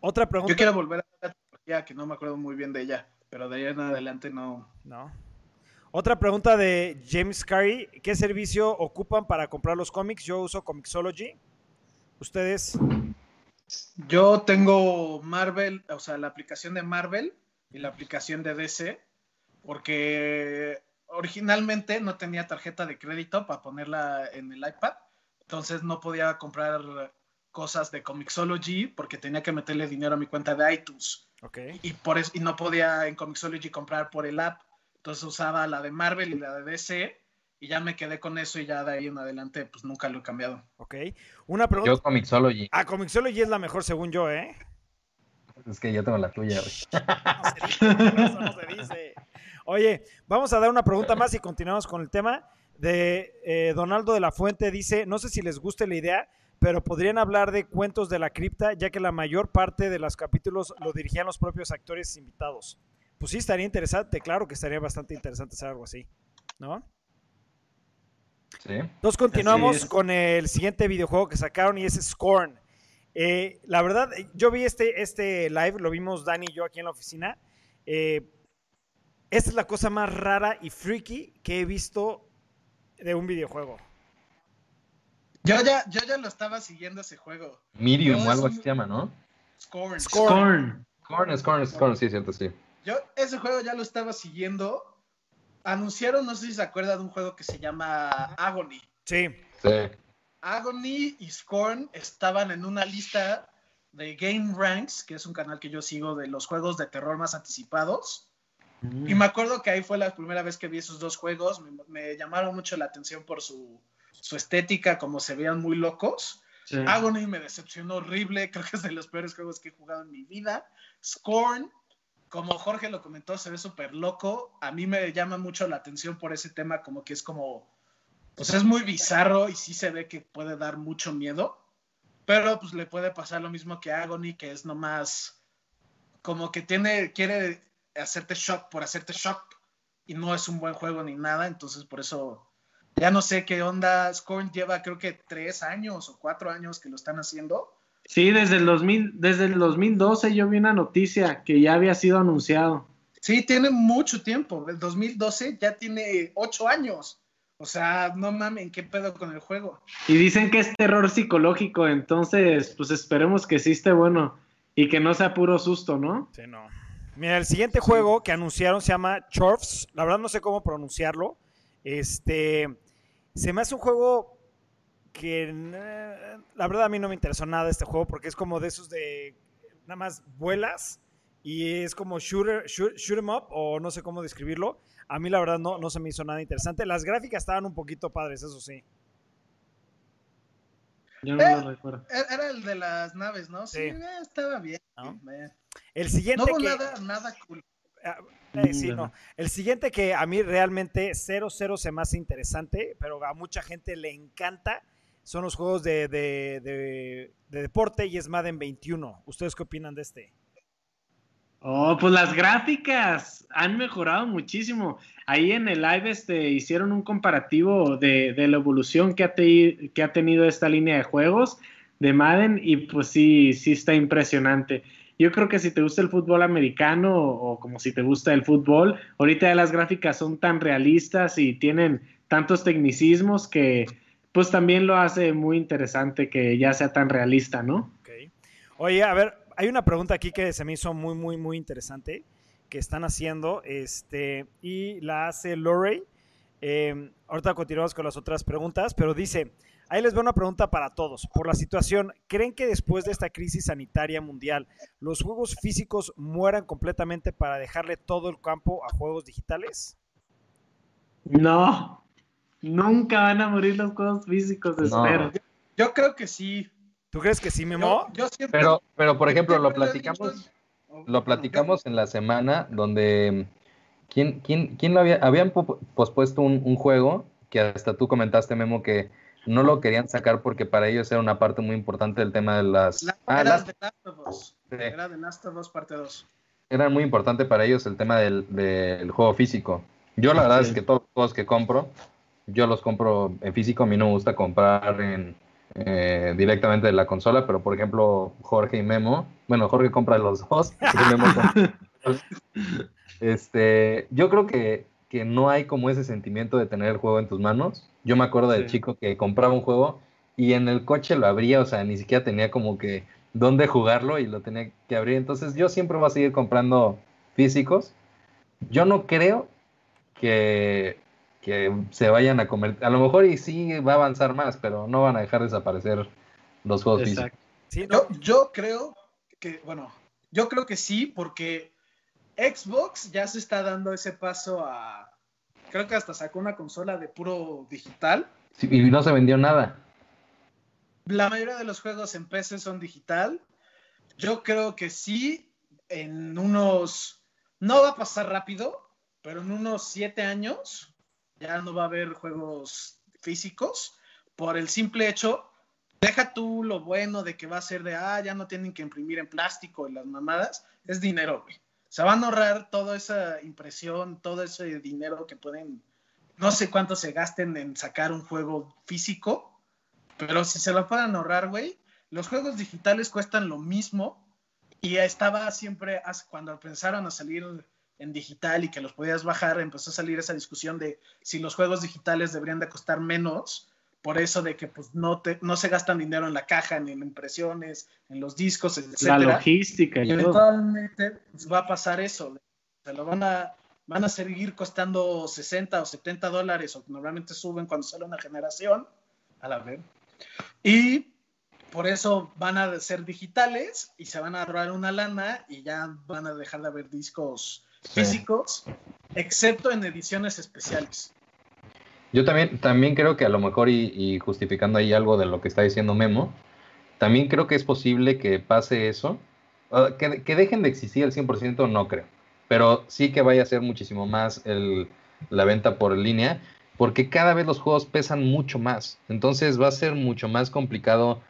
Otra pregunta. Yo quiero volver a la tecnología, que no me acuerdo muy bien de ella, pero de ahí en adelante no. No. Otra pregunta de James Carey. ¿Qué servicio ocupan para comprar los cómics? Yo uso Comixology. ¿Ustedes? Yo tengo Marvel, o sea, la aplicación de Marvel y la aplicación de DC, porque originalmente no tenía tarjeta de crédito para ponerla en el iPad, entonces no podía comprar cosas de Comixology porque tenía que meterle dinero a mi cuenta de iTunes. Ok. Y, por eso, y no podía en Comixology comprar por el app. Entonces usaba la de Marvel y la de DC y ya me quedé con eso y ya de ahí en adelante pues nunca lo he cambiado. Ok. Una pregunta. Yo Comixology. Ah, Comixology es la mejor según yo, ¿eh? Es que yo tengo la tuya, güey. No se dice, eso no se dice. Oye, vamos a dar una pregunta más y continuamos con el tema. De eh, Donaldo de la Fuente dice, no sé si les guste la idea, pero podrían hablar de cuentos de la cripta, ya que la mayor parte de los capítulos lo dirigían los propios actores invitados. Pues sí, estaría interesante, claro que estaría bastante interesante hacer algo así, ¿no? Sí. Entonces continuamos con el siguiente videojuego que sacaron y es Scorn. Eh, la verdad, yo vi este, este live, lo vimos Dani y yo aquí en la oficina. Eh, esta es la cosa más rara y freaky que he visto de un videojuego. Yo ya, yo ya lo estaba siguiendo ese juego. Medium o algo así un- se llama, ¿no? Scorn. Scorn. Scorn. Scorn, Scorn, Scorn, sí, cierto, sí. Yo ese juego ya lo estaba siguiendo. Anunciaron, no sé si se acuerda de un juego que se llama Agony. Sí, Sí. Agony y Scorn estaban en una lista de Game Ranks, que es un canal que yo sigo de los juegos de terror más anticipados. Y me acuerdo que ahí fue la primera vez que vi esos dos juegos. Me, me llamaron mucho la atención por su, su estética, como se veían muy locos. Sí. Agony me decepcionó horrible. Creo que es de los peores juegos que he jugado en mi vida. Scorn, como Jorge lo comentó, se ve súper loco. A mí me llama mucho la atención por ese tema, como que es como. Pues es muy bizarro y sí se ve que puede dar mucho miedo. Pero pues le puede pasar lo mismo que Agony, que es nomás. Como que tiene. Quiere hacerte shock por hacerte shock. Y no es un buen juego ni nada. Entonces por eso. Ya no sé qué onda. Scorn lleva creo que tres años o cuatro años que lo están haciendo. Sí, desde el, 2000, desde el 2012 yo vi una noticia que ya había sido anunciado. Sí, tiene mucho tiempo. El 2012 ya tiene ocho años. O sea, no mamen, ¿qué pedo con el juego? Y dicen que es terror psicológico, entonces pues esperemos que sí esté bueno y que no sea puro susto, ¿no? sí, no. Mira, el siguiente juego que anunciaron se llama Chorfs. La verdad no sé cómo pronunciarlo. Este, se me hace un juego que eh, la verdad a mí no me interesó nada este juego porque es como de esos de nada más vuelas y es como shooter, shoot, shoot 'em up o no sé cómo describirlo. A mí la verdad no, no se me hizo nada interesante. Las gráficas estaban un poquito padres, eso sí. Yo no Eh. lo recuerdo. Era el de las naves, ¿no? Sí, Sí. eh, estaba bien. ¿No? El siguiente No hubo que... nada, nada cool. Ah, eh, sí, no. El siguiente que a mí realmente 0-0 se me hace interesante, pero a mucha gente le encanta, son los juegos de, de- de- de deporte y es Madden 21. ¿Ustedes qué opinan de este? Oh, pues las gráficas han mejorado muchísimo. Ahí en el live este, hicieron un comparativo de, la evolución que ha, te- que ha tenido esta línea de juegos de Madden y pues sí, sí está impresionante. Yo creo que si te gusta el fútbol americano o, como si te gusta el fútbol, ahorita las gráficas son tan realistas y tienen tantos tecnicismos que pues también lo hace muy interesante que ya sea tan realista, ¿no? Ok. Oye, a ver, hay una pregunta aquí que se me hizo muy, muy, muy interesante que están haciendo este, y la hace Lorey. Eh, ahorita continuamos con las otras preguntas, pero dice, ahí les veo una pregunta para todos. Por la situación, ¿creen que después de esta crisis sanitaria mundial, los juegos físicos mueran completamente para dejarle todo el campo a juegos digitales? No, nunca van a morir los juegos físicos, No. espero. Yo creo que sí. ¿Tú crees que sí, Memo? Yo, yo siempre- Pero, pero por ejemplo, lo platicamos, dicho- lo platicamos en la semana donde ¿quién, quién, quién lo había, habían po- pospuesto un, un juego que hasta tú comentaste, Memo, que no lo querían sacar porque para ellos era una parte muy importante del tema de las... La- Ah, era las- de Last of Us. Sí. Era de Last of Us parte 2. era muy importante para ellos el tema del, del juego físico. Yo la verdad Sí. es que todos los juegos que compro, yo los compro en físico. A mí no me gusta comprar en, eh, directamente de la consola, pero por ejemplo Jorge y Memo, bueno, Jorge compra los dos. y Memo compra los dos. este, yo creo que, que no hay como ese sentimiento de tener el juego en tus manos. Yo me acuerdo del Sí. chico que compraba un juego y en el coche lo abría, o sea, ni siquiera tenía como que dónde jugarlo y lo tenía que abrir. Entonces yo siempre voy a seguir comprando físicos. Yo no creo que, que se vayan a convertir, a lo mejor y sí va a avanzar más, pero no van a dejar desaparecer los juegos físicos. Exacto. Sí, no, Yo, yo creo que, bueno, yo creo que sí, porque Xbox ya se está dando ese paso a. Creo que hasta sacó una consola de puro digital. Sí, y no se vendió nada. La mayoría de los juegos en PC son digital. Yo creo que sí, en unos. No va a pasar rápido, pero en unos siete años ya no va a haber juegos físicos por el simple hecho. Deja tú lo bueno de que va a ser de, ah, ya no tienen que imprimir en plástico y las mamadas. Es dinero, güey. Se van a ahorrar toda esa impresión, todo ese dinero que pueden, no sé cuánto se gasten en sacar un juego físico, pero si se lo puedan ahorrar, güey, los juegos digitales cuestan lo mismo y estaba siempre, cuando pensaron a salir en digital y que los podías bajar, empezó a salir esa discusión de si los juegos digitales deberían de costar menos, por eso de que pues no, te, no se gastan dinero en la caja, ni en impresiones, en los discos, La etcétera. logística Y eventualmente pues, va a pasar eso. Se lo van a, van a seguir costando 60 o 70 dólares, o normalmente suben cuando sale una generación. A la vez. Y por eso van a ser digitales y se van a ahorrar una lana y ya van a dejar de haber discos Sí. físicos, excepto en ediciones especiales. Yo también, también creo que a lo mejor, y, y justificando ahí algo de lo que está diciendo Memo, también creo que es posible que pase eso. Ah, que, que dejen de existir al 100% no creo, pero sí que vaya a ser muchísimo más el, la venta por línea, porque cada vez los juegos pesan mucho más. Entonces va a ser mucho más complicado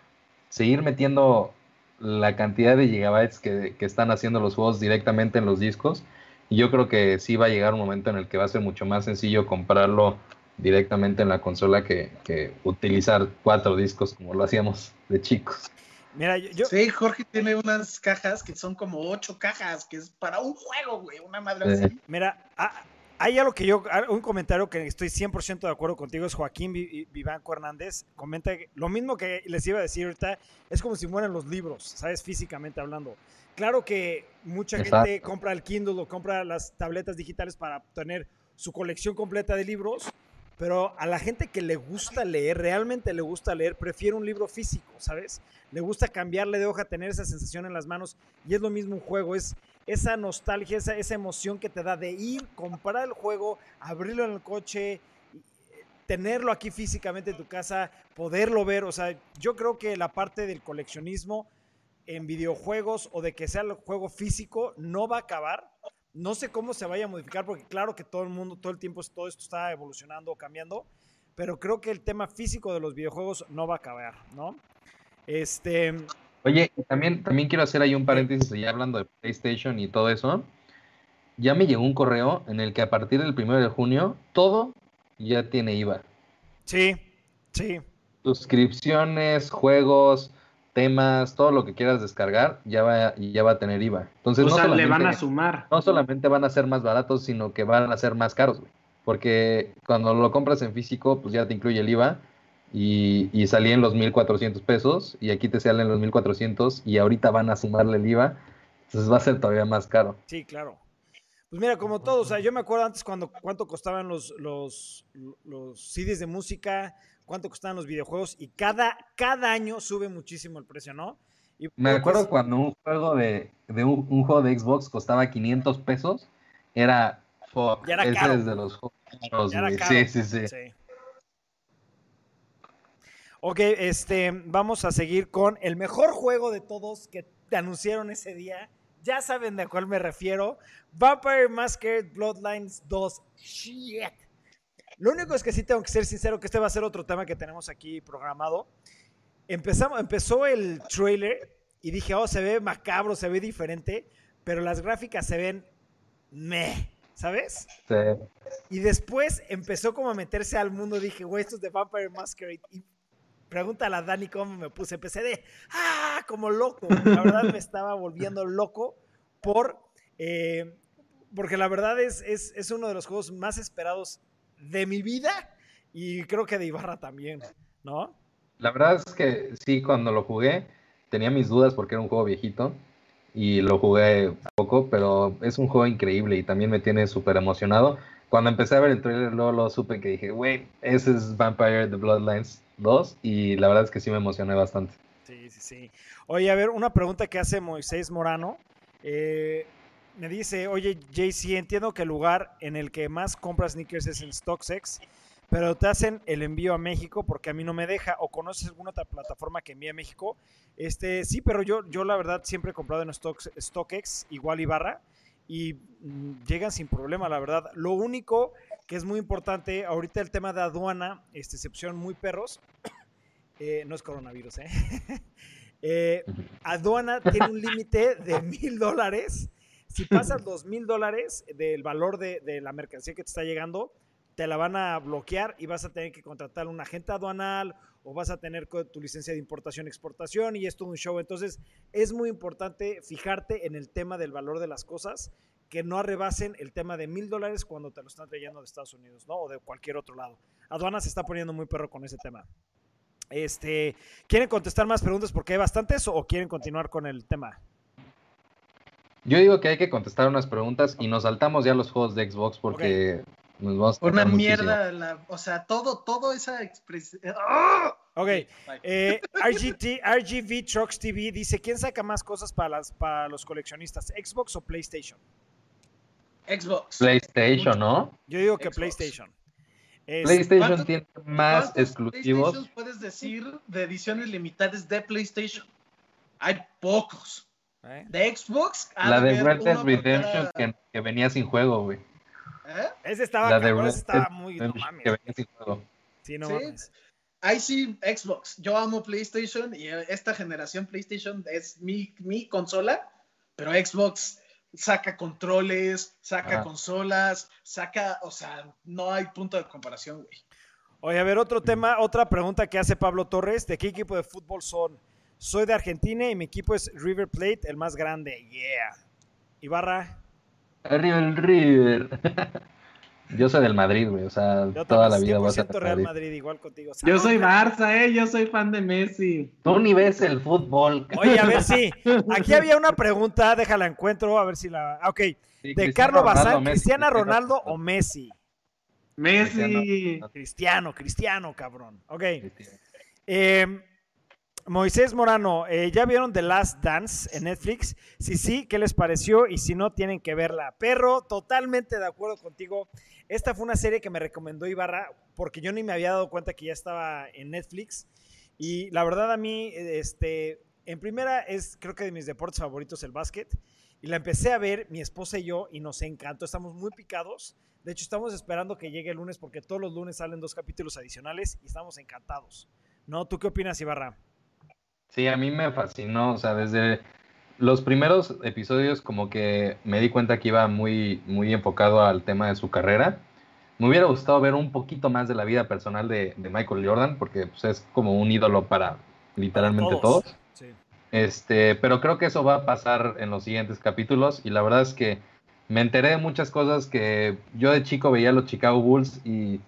seguir metiendo la cantidad de gigabytes que, que están haciendo los juegos directamente en los discos. Y yo creo que sí va a llegar un momento en el que va a ser mucho más sencillo comprarlo directamente en la consola que, que utilizar cuatro discos como lo hacíamos de chicos. mira, yo, Sí, Jorge tiene unas cajas que son como ocho cajas, que es para un juego, güey, una madre Sí. así. mira, ah, hay algo que yo, un comentario que estoy 100% de acuerdo contigo, es Joaquín Vi- Vivanco Hernández, comenta que lo mismo que les iba a decir ahorita, es como si fueran los libros, ¿sabes? Físicamente hablando. Claro que mucha gente compra el Kindle o compra las tabletas digitales para tener su colección completa de libros, pero a la gente que le gusta leer, realmente le gusta leer, prefiere un libro físico, ¿sabes? Le gusta cambiarle de hoja, tener esa sensación en las manos y es lo mismo un juego, es esa nostalgia, esa, esa emoción que te da de ir, comprar el juego, abrirlo en el coche, tenerlo aquí físicamente en tu casa, poderlo ver, o sea, yo creo que la parte del coleccionismo en videojuegos o de que sea el juego físico no va a acabar. No sé cómo se vaya a modificar porque claro que todo el mundo, todo el tiempo, todo esto está evolucionando, cambiando, pero creo que el tema físico de los videojuegos no va a acabar, ¿no? Este, Oye, también, también quiero hacer ahí un paréntesis, ya hablando de PlayStation y todo eso. Ya me llegó un correo en el que a partir del 1 de junio todo ya tiene IVA. sí, sí, Suscripciones, juegos, temas, todo lo que quieras descargar ya va, ya va a tener IVA. Entonces, o no sea, le solamente- van a sumar. no solamente van a ser más baratos, sino que van a ser más caros, güey. Porque cuando lo compras en físico, pues ya te incluye el IVA y, y salían los 1.400 pesos y aquí te salen los 1.400 y ahorita van a sumarle el IVA, entonces va a ser todavía más caro. sí, claro. Pues mira, como todo, o sea, yo me acuerdo antes cuando cuánto costaban los, los, los CDs de música, cuánto costaban los videojuegos y cada, cada año sube muchísimo el precio, ¿no? Y Me que acuerdo es- cuando un juego de, de un, un juego de Xbox costaba 500 pesos, era Ya era ese caro. es de los juegos Ya era caro. Sí, sí, sí. Sí. Ok, este, vamos a seguir con el mejor juego de todos que te anunciaron ese día. Ya saben de cuál me refiero. Vampire Masquerade Bloodlines 2. Shit. Lo único es que sí tengo que ser sincero que este va a ser otro tema que tenemos aquí programado. Empezamos, empezó el trailer y dije, oh, se ve macabro, se ve diferente, pero las gráficas se ven meh, ¿sabes? Sí. Y después empezó como a meterse al mundo, dije, güey, esto es de Vampire Masquerade. Y pregúntale a Dani cómo me puse. Empecé de, ah, como loco. La verdad me estaba volviendo loco por, eh, porque la verdad es, es, es uno de los juegos más esperados de mi vida y creo que de Ibarra también, ¿no? La verdad es que sí, cuando lo jugué tenía mis dudas porque era un juego viejito y lo jugué poco, pero es un juego increíble y también me tiene súper emocionado. Cuando empecé a ver el trailer, luego lo supe que dije, güey, ese es Vampire The Bloodlines 2 y la verdad es que sí me emocioné bastante. Sí, sí, sí. Oye, a ver, una pregunta que hace Moisés Morano. Eh, me dice, oye, JC, entiendo que el lugar en el que más compras sneakers es en StockX, pero te hacen el envío a México porque a mí no me deja. ¿O conoces alguna otra plataforma que envíe a México? Este, sí, pero yo, yo la verdad siempre he comprado en Stocks, StockX, igual Ibarra, y mm, llegan sin problema, la verdad. Lo único que es muy importante, ahorita el tema de aduana, este, excepción muy perros, eh, no es coronavirus, ¿eh? eh aduana tiene un límite de mil dólares. Si pasas los mil dólares del valor de, la mercancía que te está llegando, te la van a bloquear y vas a tener que contratar un agente aduanal o vas a tener tu licencia de importación exportación y es todo un show. Entonces es muy importante fijarte en el tema del valor de las cosas, que no arrebasen el tema de mil dólares cuando te lo están trayendo de Estados Unidos, ¿no? O de cualquier otro lado. Aduana se está poniendo muy perro con ese tema. Este, ¿Quieren contestar más preguntas porque hay bastantes o quieren continuar con el tema? Yo digo que hay que contestar unas preguntas y nos saltamos ya los juegos de Xbox porque una mierda, o sea, todo, todo esa expresión. ¡Ah! Ok, eh, RGT, RGV Trucks TV dice, ¿quién saca más cosas para, las, para los coleccionistas, Xbox o PlayStation? Xbox. PlayStation, ¿no? Yo digo que PlayStation. PlayStation tiene más exclusivos. puedes decir de ediciones limitadas de PlayStation? Hay pocos. ¿Eh? De Xbox. La de Red Dead Redemption que, que venía sin juego, güey. ¿Eh? Ese estaba, estaba muy. No mames. Sí, no mames. Ahí sí, Xbox. Yo amo PlayStation y esta generación PlayStation es mi, mi consola, pero Xbox saca controles, saca consolas, saca, o sea, no hay punto de comparación, güey. Oye, a ver, otro tema, otra pregunta que hace Pablo Torres, ¿de qué equipo de fútbol son? Soy de Argentina y mi equipo es River Plate, el más grande, yeah. Ibarra. Arriba el River. Yo soy del Madrid, güey, o sea, toda la vida voy a ser Real Madrid, igual contigo. Yo soy Barça, eh, yo soy fan de Messi. Tú ni ves el fútbol. Oye, a ver si, aquí había una pregunta, déjala encuentro, a ver si la, ah, ok, de Carlos Bazán, ¿Cristiano Ronaldo o Messi? Messi. Cristiano, Cristiano, cabrón, ok. Eh, Moisés Morano, eh, ¿ya vieron The Last Dance en Netflix? Si sí, ¿qué les pareció? Y si no, tienen que verla. Perro, totalmente de acuerdo contigo. Esta fue una serie que me recomendó Ibarra porque yo ni me había dado cuenta que ya estaba en Netflix. Y la verdad a mí, este, en primera es creo que de mis deportes favoritos el básquet. Y la empecé a ver mi esposa y yo y nos encantó. Estamos muy picados. De hecho, estamos esperando que llegue el lunes porque todos los lunes salen dos capítulos adicionales y estamos encantados. ¿No? ¿Tú qué opinas, Ibarra? Sí, a mí me fascinó, o sea, desde los primeros episodios como que me di cuenta que iba muy, muy enfocado al tema de su carrera. Me hubiera gustado ver un poquito más de la vida personal de, Michael Jordan, porque pues, es como un ídolo para literalmente todos. Este, pero creo que eso va a pasar en los siguientes capítulos y la verdad es que me enteré de muchas cosas que yo de chico veía a los Chicago Bulls y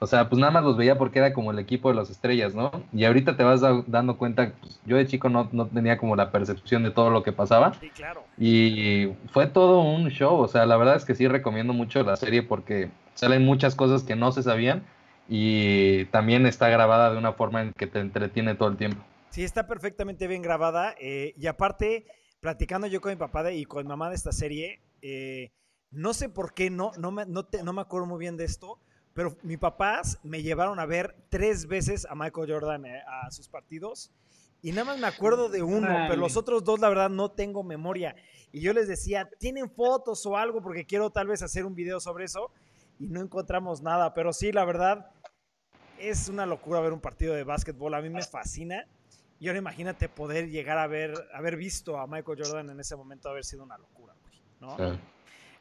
o sea, pues nada más los veía porque era como el equipo de las estrellas, ¿no? Y ahorita te vas dando cuenta, pues, yo de chico no, no, tenía como la percepción de todo lo que pasaba. Sí, claro. Y fue todo un show, o sea, la verdad es que sí recomiendo mucho la serie porque salen muchas cosas que no se sabían y también está grabada de una forma en que te entretiene todo el tiempo. Sí, está perfectamente bien grabada eh, y aparte, platicando yo con mi papá y con mi mamá de esta serie, eh, no sé por qué, no, no, me, no, no me acuerdo muy bien de esto, pero mis papás me llevaron a ver tres veces a Michael Jordan eh, a sus partidos. Y nada más me acuerdo de uno, pero los otros dos, la verdad, no tengo memoria. Y yo les decía, ¿tienen fotos o algo? Porque quiero tal vez hacer un video sobre eso. y no encontramos nada. Pero sí, la verdad, es una locura ver un partido de básquetbol. A mí me fascina. Y ahora imagínate poder llegar a ver, haber visto a Michael Jordan en ese momento, haber sido una locura, güey, ¿no? Sí.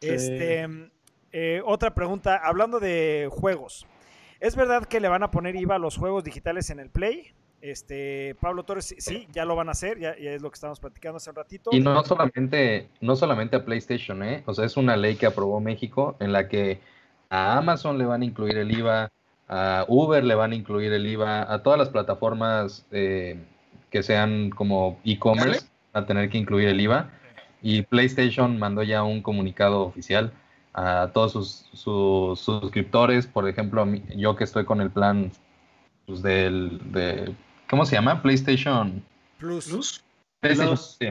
Este, eh, otra pregunta, hablando de juegos, ¿es verdad que le van a poner IVA a los juegos digitales en el Play? Este, Pablo Torres, sí, ya lo van a hacer, ya, ya es lo que estábamos platicando hace un ratito. Y no solamente, no solamente a PlayStation, ¿eh? O sea, es una ley que aprobó México en la que a Amazon le van a incluir el IVA, a Uber le van a incluir el IVA, a todas las plataformas eh, que sean como e-commerce a tener que incluir el IVA. Y PlayStation mandó ya un comunicado oficial a todos sus, sus suscriptores. Por ejemplo, yo que estoy con el plan pues, del, de, ¿cómo se llama? PlayStation. Plus. Plus. PlayStation, Plus. sí.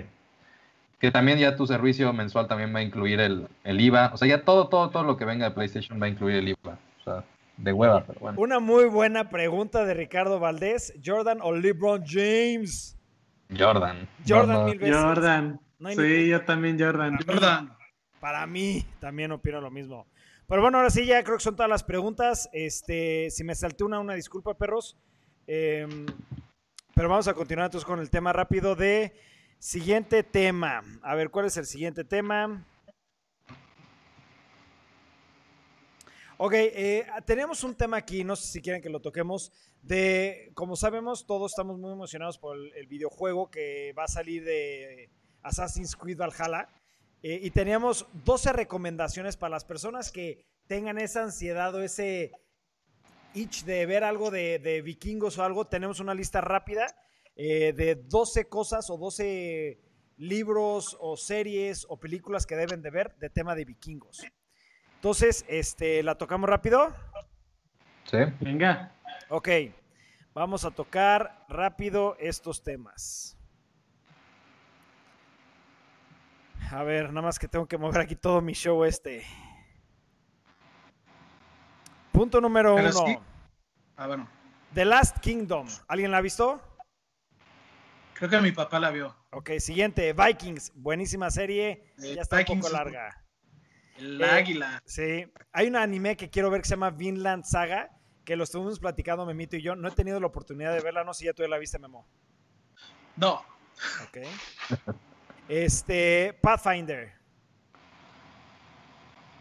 Que también ya tu servicio mensual también va a incluir el, el IVA. O sea, ya todo, todo, todo lo que venga de PlayStation va a incluir el IVA. O sea, de hueva, pero bueno. Una muy buena pregunta de Ricardo Valdés, ¿Jordan o LeBron James? Jordan. Jordan no. mil veces. Jordan. No sí, ni- yo también Jordan. Jordan. Para mí, también opino lo mismo. Pero bueno, ahora sí, ya creo que son todas las preguntas. Este, si me salté una, una disculpa, perros. Em, pero vamos a continuar entonces con el tema rápido de siguiente tema. A ver, ¿cuál es el siguiente tema? Ok, eh, tenemos un tema aquí, no sé si quieren que lo toquemos, de, como sabemos, todos estamos muy emocionados por el, el videojuego que va a salir de Assassin's Creed Valhalla. Eh, y teníamos 12 recomendaciones para las personas que tengan esa ansiedad o ese itch de ver algo de, de vikingos o algo. Tenemos una lista rápida eh, de 12 cosas o 12 libros o series o películas que deben de ver de tema de vikingos. Entonces, este, ¿la tocamos rápido? Sí. Venga. Ok, vamos a tocar rápido estos temas. A ver, nada más que tengo que mover aquí todo mi show este. Punto número Pero uno. sí. Ah, bueno. The Last Kingdom. ¿Alguien la ha visto? Creo que mi papá la vio. Ok, siguiente. Vikings. Buenísima serie. Eh, Ya está Vikings un poco larga. El Eh, águila. Sí. Hay un anime que quiero ver que se llama Vinland Saga, que lo estuvimos platicando Memito y yo. No he tenido la oportunidad de verla, no sé si ya tú ya la viste, Memo. No. Ok. Este, Pathfinder.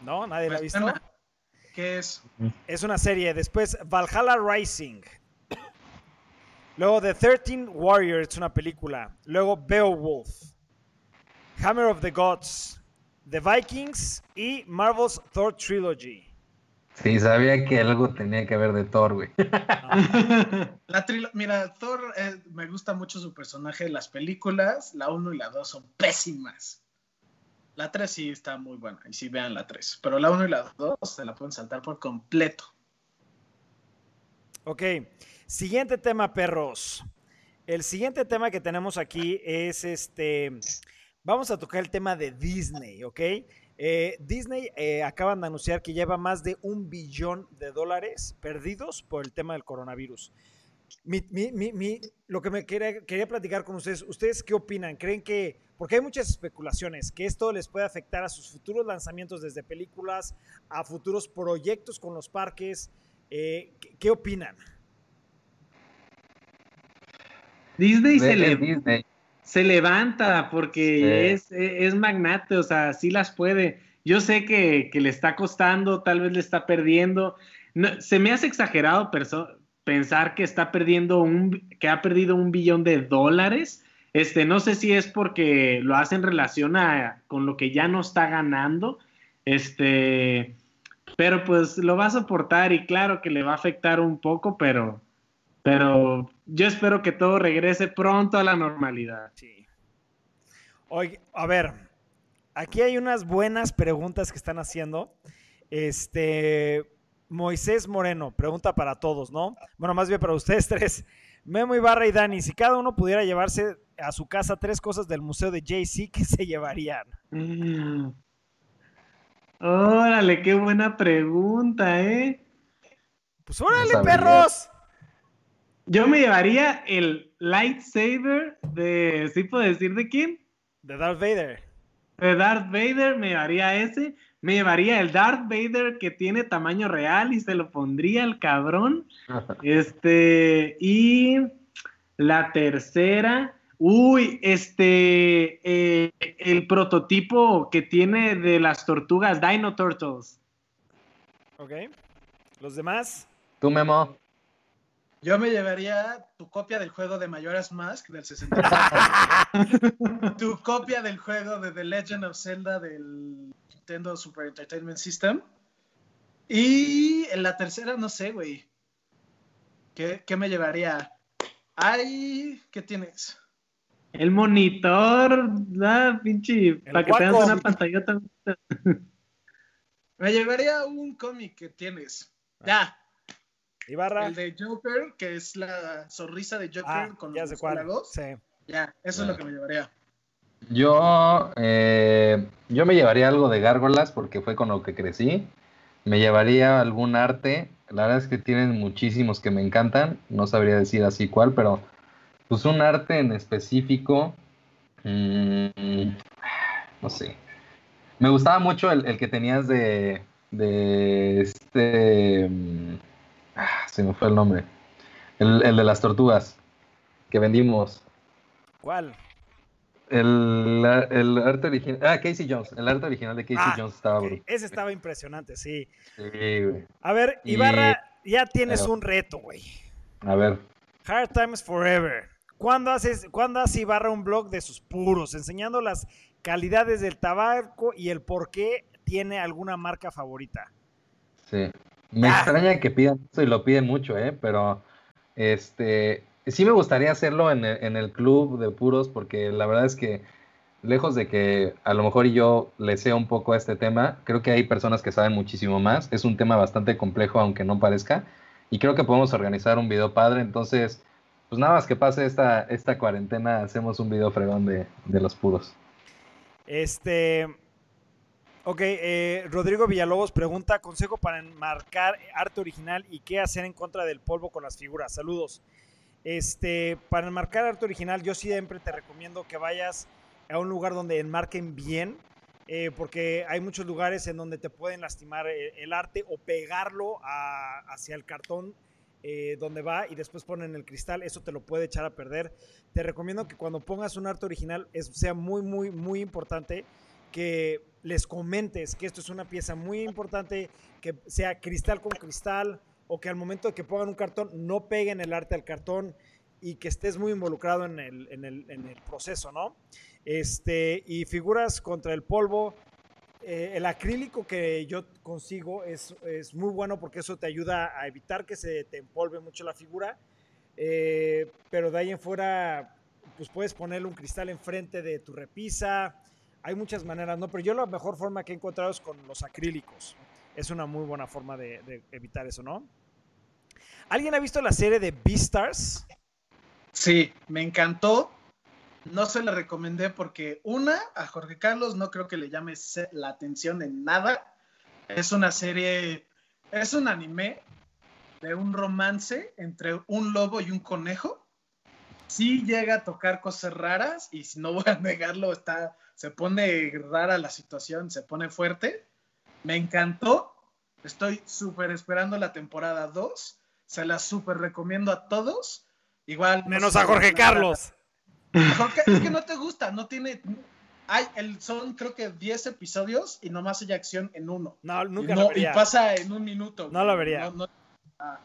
¿No? ¿Nadie la ha Me visto? ¿Qué es? Es una serie. Después, Valhalla Rising. Luego, The 13 Warriors, una película. Luego, Beowulf. Hammer of the Gods. The Vikings y Marvel's Thor Trilogy. Sí, sabía que algo tenía que ver de Thor, güey. La Mira, Thor eh, me gusta mucho su personaje. Las películas, la 1 y la 2 son pésimas. La 3 sí está muy buena. Y sí vean la 3. Pero la 1 y la 2 se la pueden saltar por completo. Ok, siguiente tema, perros. El siguiente tema que tenemos aquí es este. Vamos a tocar el tema de Disney, ¿ok? Eh, Disney eh, acaban de anunciar que lleva más de un billón de dólares perdidos por el tema del coronavirus. Mi- mi- mi- mi- lo que me quería, quería platicar con ustedes, ¿ustedes qué opinan? ¿Creen que, porque hay muchas especulaciones, que esto les puede afectar a sus futuros lanzamientos desde películas, a futuros proyectos con los parques? Eh, ¿qué, qué opinan? Disney se, le- Disney. Se levanta porque Sí. es, es magnate, o sea, sí las puede. Yo sé que, que le está costando, tal vez le está perdiendo. No, se me hace exagerado pensar que está perdiendo un, que ha perdido un billón de dólares. Este, no sé si es porque lo hace en relación a, con lo que ya no está ganando. Este, pero pues lo va a soportar y claro que le va a afectar un poco, pero, pero yo espero que todo regrese pronto a la normalidad. Sí. Oye, a ver, aquí hay unas buenas preguntas que están haciendo. Este, Moisés Moreno, pregunta para todos, ¿no? Bueno, más bien para ustedes tres. Memo Ibarra y Dani, si cada uno pudiera llevarse a su casa tres cosas del museo de Jay-Z, ¿qué se llevarían? Mm. Órale, qué buena pregunta, ¿eh? Pues órale, perros. Yo me llevaría el lightsaber de, ¿sí puedo decir de quién? De Darth Vader. De Darth Vader, me llevaría ese. me llevaría el Darth Vader que tiene tamaño real y se lo pondría al cabrón. Este, y la tercera, uy, este, eh, el prototipo que tiene de las tortugas Dino Turtles. Ok. ¿Los demás? Tú, Memo. Yo me llevaría tu copia del juego de Majora's Mask del 64. tu copia del juego de The Legend of Zelda del Nintendo Super Entertainment System. Y en la tercera, no sé, güey. ¿Qué, ¿Qué, me llevaría? Ay, ¿qué tienes? El monitor, ah, pinche, para que tengas una pantallota. me llevaría un cómic que tienes. Ya, Ibarra. El de Joker, que es la sonrisa de Joker ah, con los lagos. Sí. Ya, eso es lo que me llevaría. Yo, eh, yo me llevaría algo de gárgolas porque fue con lo que crecí. Me llevaría algún arte. La verdad es que tienen muchísimos que me encantan. No sabría decir así cuál, pero pues un arte en específico. Mmm, no sé. Me gustaba mucho el, el que tenías de, de este. Ah, se me fue el nombre. El, el, de las tortugas que vendimos. ¿Cuál? El, el, arte original. Ah, Casey Jones. El arte original de Casey ah, Jones estaba okay. Ese estaba impresionante, sí. Sí, güey. A ver, Ibarra, y... ya tienes un reto, güey. A ver. Hard Times Forever. ¿Cuándo haces, ¿Cuándo hace Ibarra un blog de sus puros, enseñando las calidades del tabaco y el por qué tiene alguna marca favorita? Sí. Me Ah. extraña que pidan eso y lo piden mucho, ¿eh? Pero este sí me gustaría hacerlo en el, en el club de puros porque la verdad es que lejos de que a lo mejor yo le sea un poco a este tema, creo que hay personas que saben muchísimo más. Es un tema bastante complejo, aunque no parezca. Y creo que podemos organizar un video padre. Entonces, pues nada más que pase esta, esta cuarentena, hacemos un video fregón de, de los puros. Este. Ok, eh, Rodrigo Villalobos pregunta: consejo para enmarcar arte original y qué hacer en contra del polvo con las figuras. Saludos. Este, para enmarcar arte original, yo siempre te recomiendo que vayas a un lugar donde enmarquen bien, eh, porque hay muchos lugares en donde te pueden lastimar el, el arte o pegarlo hacia el cartón eh, donde va y después ponen el cristal, eso te lo puede echar a perder. Te recomiendo que cuando pongas un arte original sea muy, muy, muy importante que les comentes que esto es una pieza muy importante, que sea cristal con cristal o que al momento de que pongan un cartón no peguen el arte al cartón y que estés muy involucrado en el, en el, en el proceso, ¿no? Este, y figuras contra el polvo. Eh, el acrílico que yo consigo es, es, muy bueno porque eso te ayuda a evitar que se te empolve mucho la figura. Eh, pero de ahí en fuera, pues puedes ponerle un cristal enfrente de tu repisa. Hay muchas maneras, ¿no? Pero yo la mejor forma que he encontrado es con los acrílicos. Es una muy buena forma de, de evitar eso, ¿no? ¿Alguien ha visto la serie de Beastars? Sí, me encantó. No se la recomendé porque una, a Jorge Carlos no creo que le llame la atención en nada. Es una serie, es un anime de un romance entre un lobo y un conejo. Sí llega a tocar cosas raras y si no voy a negarlo, está, se pone rara la situación, se pone fuerte. Me encantó. Estoy súper esperando la temporada 2. Se la súper recomiendo a todos. Igual. Menos no a Jorge Carlos. Jorge, es que no te gusta, no tiene. Hay, el, son creo que 10 episodios y nomás hay acción en uno. No, nunca no, no, vería. y pasa en un minuto. No lo vería. No, ah.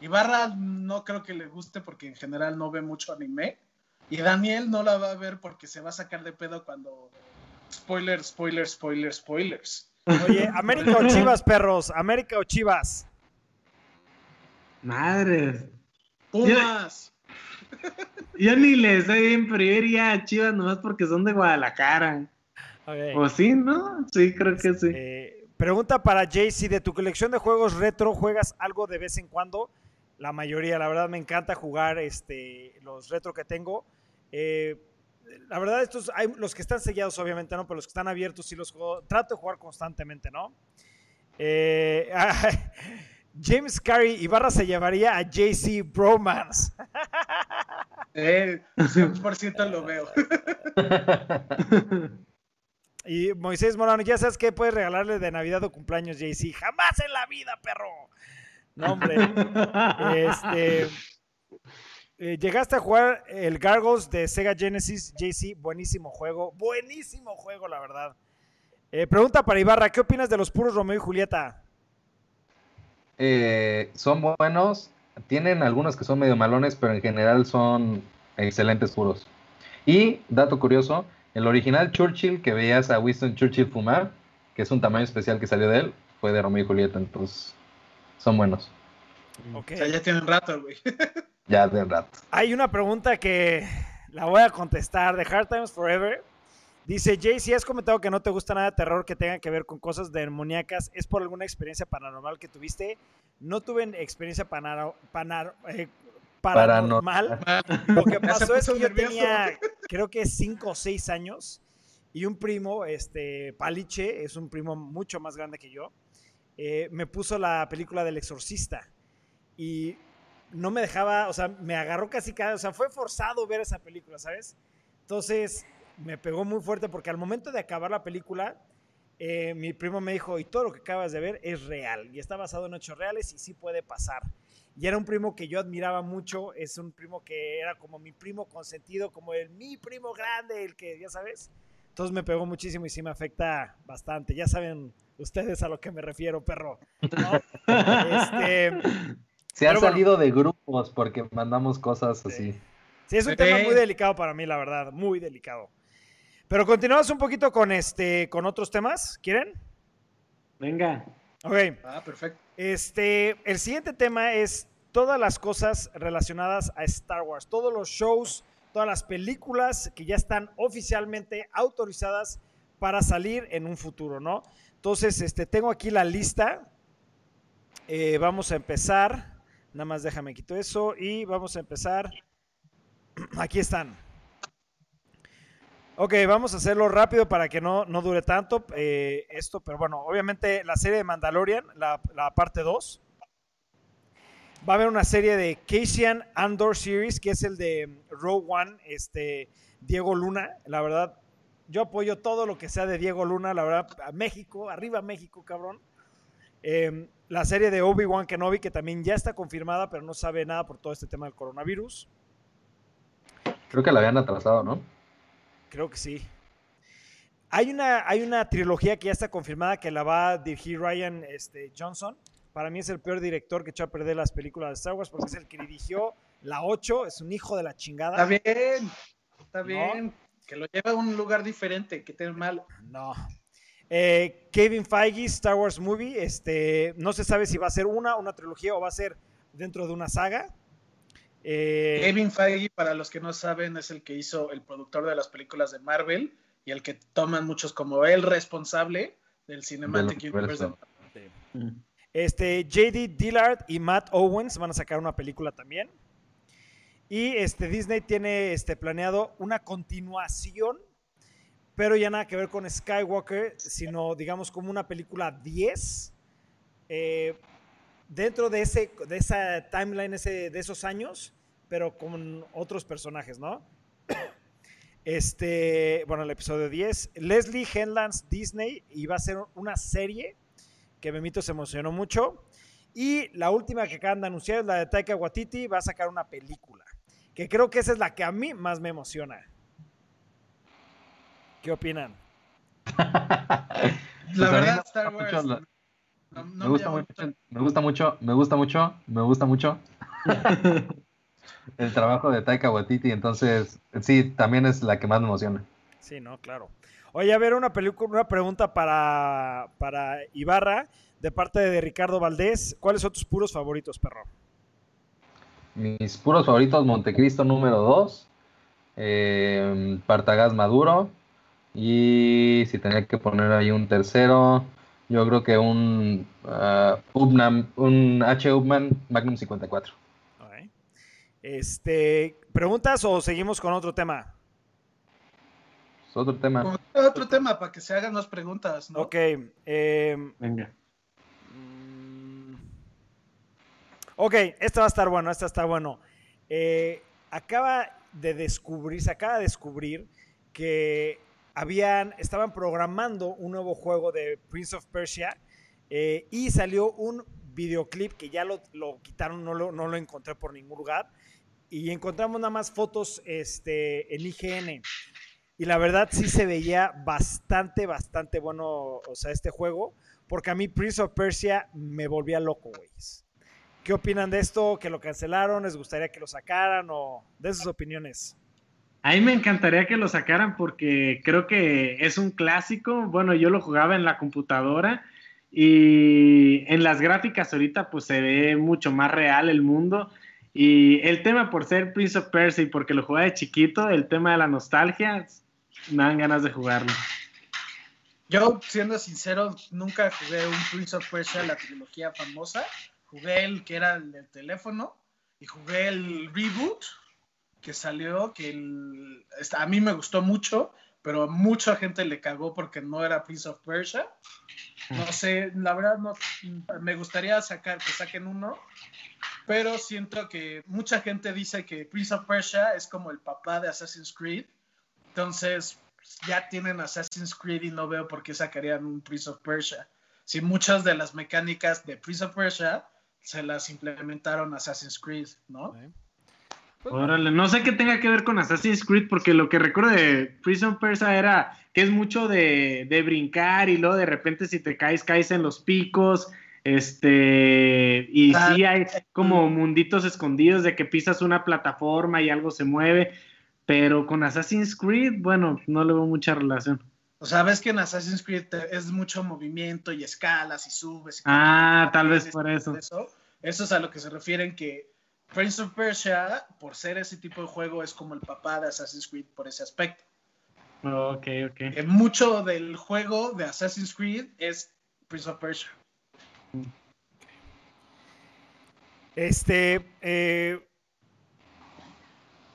Ibarra no creo que le guste porque en general no ve mucho anime. Y Daniel no la va a ver porque se va a sacar de pedo cuando. Spoilers, spoilers, spoilers, spoilers. Oye, América o Chivas, perros. América o Chivas. Madre. Pumas. Yo, yo ni les doy bien, pero yo iría a Chivas nomás porque son de Guadalajara. Okay. ¿O sí, no? Sí, creo que sí. Eh, pregunta para JC, de tu colección de juegos retro, ¿juegas algo de vez en cuando? La mayoría, la verdad me encanta jugar este, los retro que tengo. Eh, la verdad, estos hay los que están sellados, obviamente, ¿no? Pero los que están abiertos sí los juego. Trato de jugar constantemente, ¿no? Eh, James Carey Ibarra se llevaría a JC Bromance. Eh, 100% lo veo. Y Moisés Morano, ya sabes qué puedes regalarle de Navidad o cumpleaños, JC. Jamás en la vida, perro. No, hombre. este. Eh, llegaste a jugar el Gargos de Sega Genesis, JC. Buenísimo juego. Buenísimo juego, la verdad. Eh, pregunta para Ibarra: ¿Qué opinas de los puros Romeo y Julieta? Eh, son buenos, tienen algunos que son medio malones, pero en general son excelentes puros. Y, dato curioso, el original Churchill que veías a Winston Churchill fumar, que es un tamaño especial que salió de él, fue de Romeo y Julieta, entonces son buenos. Ok. O sea, ya tienen rato, güey. Ya de rato. Hay una pregunta que la voy a contestar de Hard Times Forever. Dice, Jay, si has comentado que no te gusta nada de terror que tenga que ver con cosas demoníacas, ¿es por alguna experiencia paranormal que tuviste? No tuve experiencia panaro- panar- eh, paranormal. Lo que pasó es que yo nervioso. tenía, creo que 5 o 6 años, y un primo, este, Paliche, es un primo mucho más grande que yo, eh, me puso la película del exorcista. Y no me dejaba, o sea, me agarró casi cada, o sea, fue forzado ver esa película, ¿sabes? Entonces, me pegó muy fuerte porque al momento de acabar la película, eh, mi primo me dijo, y todo lo que acabas de ver es real, y está basado en hechos reales y sí puede pasar. Y era un primo que yo admiraba mucho, es un primo que era como mi primo consentido, como el mi primo grande, el que, ya sabes. Entonces me pegó muchísimo y sí me afecta bastante. Ya saben ustedes a lo que me refiero, perro. ¿no? Este, Se ha bueno. salido de grupos porque mandamos cosas así. Sí, es un Sí. tema muy delicado para mí, la verdad, muy delicado. Pero continuamos un poquito con este, con otros temas. ¿Quieren? Venga. Ok. Ah, perfecto. Este, el siguiente tema es todas las cosas relacionadas a Star Wars, todos los shows, todas las películas que ya están oficialmente autorizadas para salir en un futuro, ¿no? Entonces, este, tengo aquí la lista. Eh, vamos a empezar. Nada más déjame quito eso y vamos a empezar. Aquí están. Ok, vamos a hacerlo rápido para que no, no dure tanto eh, esto, pero bueno, obviamente la serie de Mandalorian, la, la parte 2. Va a haber una serie de Cassian Andor Series, que es el de Rogue One, este, Diego Luna. La verdad, yo apoyo todo lo que sea de Diego Luna, la verdad, a México, arriba México, cabrón. Eh, la serie de Obi-Wan Kenobi, que también ya está confirmada, pero no sabe nada por todo este tema del coronavirus. Creo que la habían atrasado, ¿no? Creo que sí. Hay una, hay una trilogía que ya está confirmada que la va a dirigir Ryan este, Johnson. Para mí es el peor director que echó a perder las películas de Star Wars porque es el que dirigió la 8. Es un hijo de la chingada. Está bien. Está bien. Que lo lleve a un lugar diferente, que te mal. No. Eh, Kevin Feige, Star Wars Movie. Este, no se sabe si va a ser una, una trilogía o va a ser dentro de una saga. Eh, Kevin Feige, para los que no saben, es el que hizo el productor de las películas de Marvel y el que toman muchos como el responsable del Cinematic Universe. universo. Este, JD Dillard y Matt Owens van a sacar una película también. Y este, Disney tiene este, planeado una continuación, pero ya nada que ver con Skywalker, sino digamos como una película 10. eh, dentro de, ese, de esa timeline ese, de esos años, pero con otros personajes, ¿no? Este, bueno, el episodio 10. Leslie Henlands Disney va a ser una serie que Memito se emocionó mucho. Y la última que acaban de anunciar es la de Taika Waititi, va a sacar una película. Que creo que esa es la que a mí más me emociona. ¿Qué opinan? La Pues verdad, me Star gusta Wars. mucho la- no- no me me gusta mucho, me gusta mucho, me gusta mucho, me gusta mucho el trabajo de Taika Waititi, entonces sí, también es la que más me emociona. Sí, no, claro. Oye, a ver, una, película, una pregunta para, para Ibarra, de parte de Ricardo Valdés. ¿Cuáles son tus puros favoritos, perro? Mis puros favoritos, Montecristo número 2, eh, Partagás Maduro, y si tenía que poner ahí un tercero, yo creo que un, ah, un H. Upman Magnum 54. Ok. Este, ¿Preguntas o seguimos con otro tema? Es otro tema. Otro tema para que se hagan más preguntas, ¿no? Ok. eh, Venga. Mm. Ok, este va a estar bueno, este está bueno. Eh, acaba de descubrir, se acaba de descubrir que estaban programando un nuevo juego de Prince of Persia eh, y salió un videoclip que ya lo, quitaron, no lo, no lo encontré por ningún lugar. Y encontramos nada más fotos este, en IGN. Y la verdad sí se veía bastante, bastante bueno, o sea, este juego. Porque a mí Prince of Persia me volvía loco, güeyes. ¿Qué opinan de esto? ¿Que lo cancelaron? ¿Les gustaría que lo sacaran? ¿O de sus opiniones? A me encantaría que lo sacaran porque creo que es un clásico. Bueno, yo lo jugaba en la computadora y en las gráficas ahorita pues se ve mucho más real el mundo. Y el tema por ser Prince of Persia y porque lo jugaba de chiquito, el tema de la nostalgia, me dan ganas de jugarlo. Yo, siendo sincero, nunca jugué un Prince of Persia, la trilogía famosa. Jugué el que era el del teléfono y jugué el reboot que salió, que el- a mí me gustó mucho, pero a mucha gente le cagó porque no era Prince of Persia. No sé, la verdad no, me gustaría sacar que saquen uno, pero siento que mucha gente dice que Prince of Persia es como el papá de Assassin's Creed. Entonces, ya tienen Assassin's Creed y no veo por qué sacarían un Prince of Persia. Si muchas de las mecánicas de Prince of Persia se las implementaron Assassin's Creed, ¿no? Pues, Órale, no sé qué tenga que ver con Assassin's Creed, porque lo que recuerdo de Prison Persia era que es mucho de, de brincar y luego de repente si te caes, caes en los picos. Este, y Ah, sí hay como munditos escondidos de que pisas una plataforma y algo se mueve, pero con Assassin's Creed, bueno, no le veo mucha relación. O sea, ves que en Assassin's Creed es mucho movimiento y escalas y subes. y Ah, tal vez por eso. Eso, eso es a lo que se refieren que Prince of Persia, por ser ese tipo de juego, es como el papá de Assassin's Creed por ese aspecto. Ok, ok. Que mucho del juego de Assassin's Creed es Prince of Persia. Este, eh,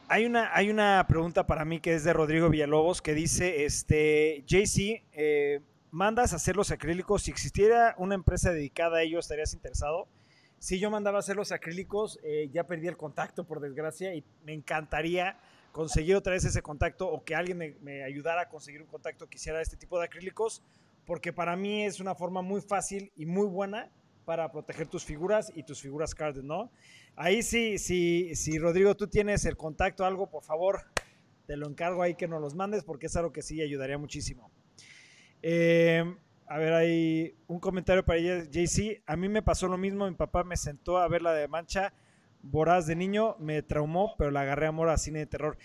hay, una, hay una pregunta para mí que es de Rodrigo Villalobos que dice, este, JC, eh, ¿mandas a hacer los acrílicos? Si existiera una empresa dedicada a ello, ¿estarías interesado? Si yo mandaba a hacer los acrílicos, eh, ya perdí el contacto, por desgracia, y me encantaría conseguir otra vez ese contacto o que alguien me, ayudara a conseguir un contacto que hiciera este tipo de acrílicos, porque para mí es una forma muy fácil y muy buena para proteger tus figuras y tus figuras card, ¿no? Ahí sí, sí, si Rodrigo, tú tienes el contacto, algo, por favor, te lo encargo ahí que nos los mandes porque es algo que sí ayudaría muchísimo. Eh, a ver, hay un comentario para JC. A mí me pasó lo mismo, mi papá me sentó a ver la de Mancha Voraz de niño, me traumó, pero la agarré amor a cine de terror.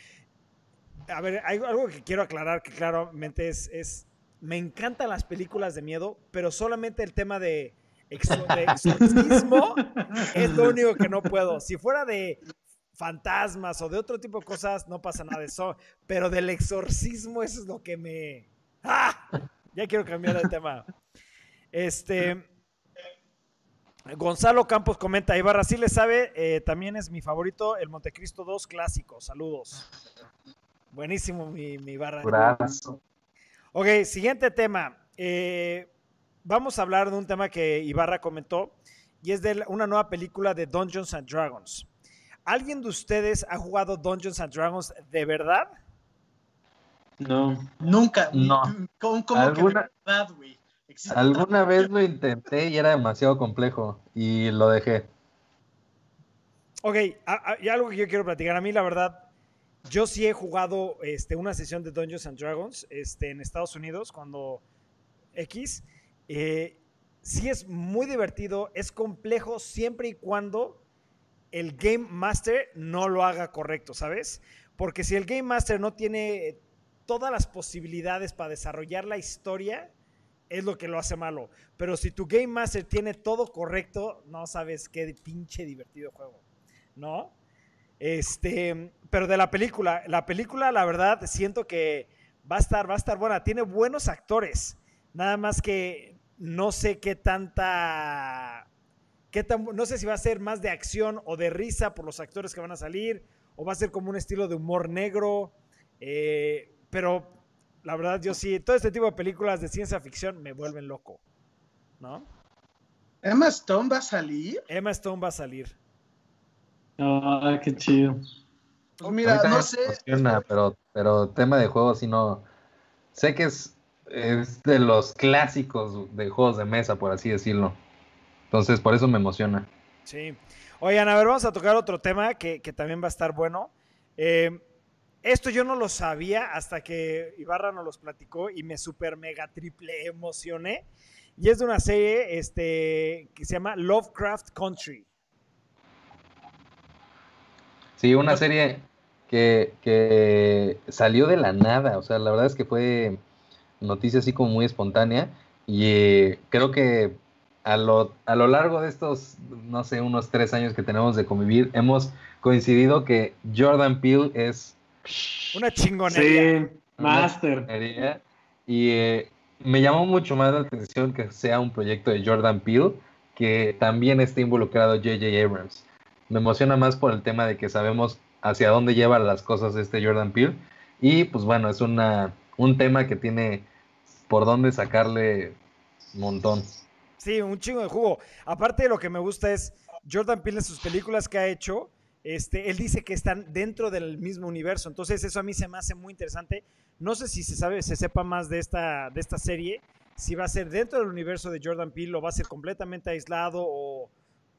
A ver, hay algo que quiero aclarar que claramente es, es me encantan las películas de miedo, pero solamente el tema de, exor- de exorcismo es lo único que no puedo. Si fuera de fantasmas o de otro tipo de cosas, no pasa nada de eso. Pero del exorcismo, eso es lo que me. ¡Ah! Ya quiero cambiar de tema. Este. Gonzalo Campos comenta, Ibarra sí le sabe, eh, también es mi favorito, el Montecristo 2 clásico, saludos. Buenísimo mi, mi Ibarra. Brazo. Ok, siguiente tema. Eh, vamos a hablar de un tema que Ibarra comentó y es de una nueva película de Dungeons and Dragons. ¿Alguien de ustedes ha jugado Dungeons and Dragons de verdad? No. Nunca. No. ¿Cómo, cómo ¿Alguna- que verdad, güey? Existe Alguna vez lo intenté y era demasiado complejo y lo dejé. Ok, a- a- y algo que yo quiero platicar. A mí, la verdad, yo sí he jugado este, una sesión de Dungeons and Dragons este, en Estados Unidos cuando X. eh, sí es muy divertido, es complejo siempre y cuando el Game Master no lo haga correcto, ¿sabes? Porque si el Game Master no tiene todas las posibilidades para desarrollar la historia, es lo que lo hace malo. Pero si tu Game Master tiene todo correcto, no sabes qué pinche divertido juego, ¿no? Este, pero de la película, la película, la verdad, siento que va a estar, va a estar buena. Tiene buenos actores. Nada más que no sé qué tanta. Qué tan, no sé si va a ser más de acción o de risa por los actores que van a salir. O va a ser como un estilo de humor negro. eh, pero la verdad, yo sí, todo este tipo de películas de ciencia ficción me vuelven loco. ¿No? Emma Stone va a salir. Emma Stone va a salir. Ah, qué chido. Pues mira, no me sé. emociona, pero, pero tema de juego sí no, sé que es, es de los clásicos de juegos de mesa, por así decirlo. Entonces, por eso me emociona. Sí. Oigan, a ver, vamos a tocar otro tema que, que también va a estar bueno. Eh, esto yo no lo sabía hasta que Ibarra nos los platicó y me super mega triple emocioné. Y es de una serie este, que se llama Lovecraft Country. Sí, una serie que, que salió de la nada. O sea, la verdad es que fue noticia así como muy espontánea. Y eh, creo que a lo, a lo largo de estos, no sé, unos tres años que tenemos de convivir, hemos coincidido que Jordan Peele es una chingonería. Sí, master. Y eh, me llamó mucho más la atención que sea un proyecto de Jordan Peele, que también esté involucrado J.J. Abrams. Me emociona más por el tema de que sabemos hacia dónde lleva las cosas este Jordan Peele. Y pues bueno, es una, un tema que tiene por dónde sacarle un montón. Sí, un chingo de jugo. Aparte de lo que me gusta es Jordan Peele en sus películas que ha hecho, este, él dice que están dentro del mismo universo. Entonces, eso a mí se me hace muy interesante. No sé si se sabe, se sepa más de esta, de esta serie, si va a ser dentro del universo de Jordan Peele o va a ser completamente aislado o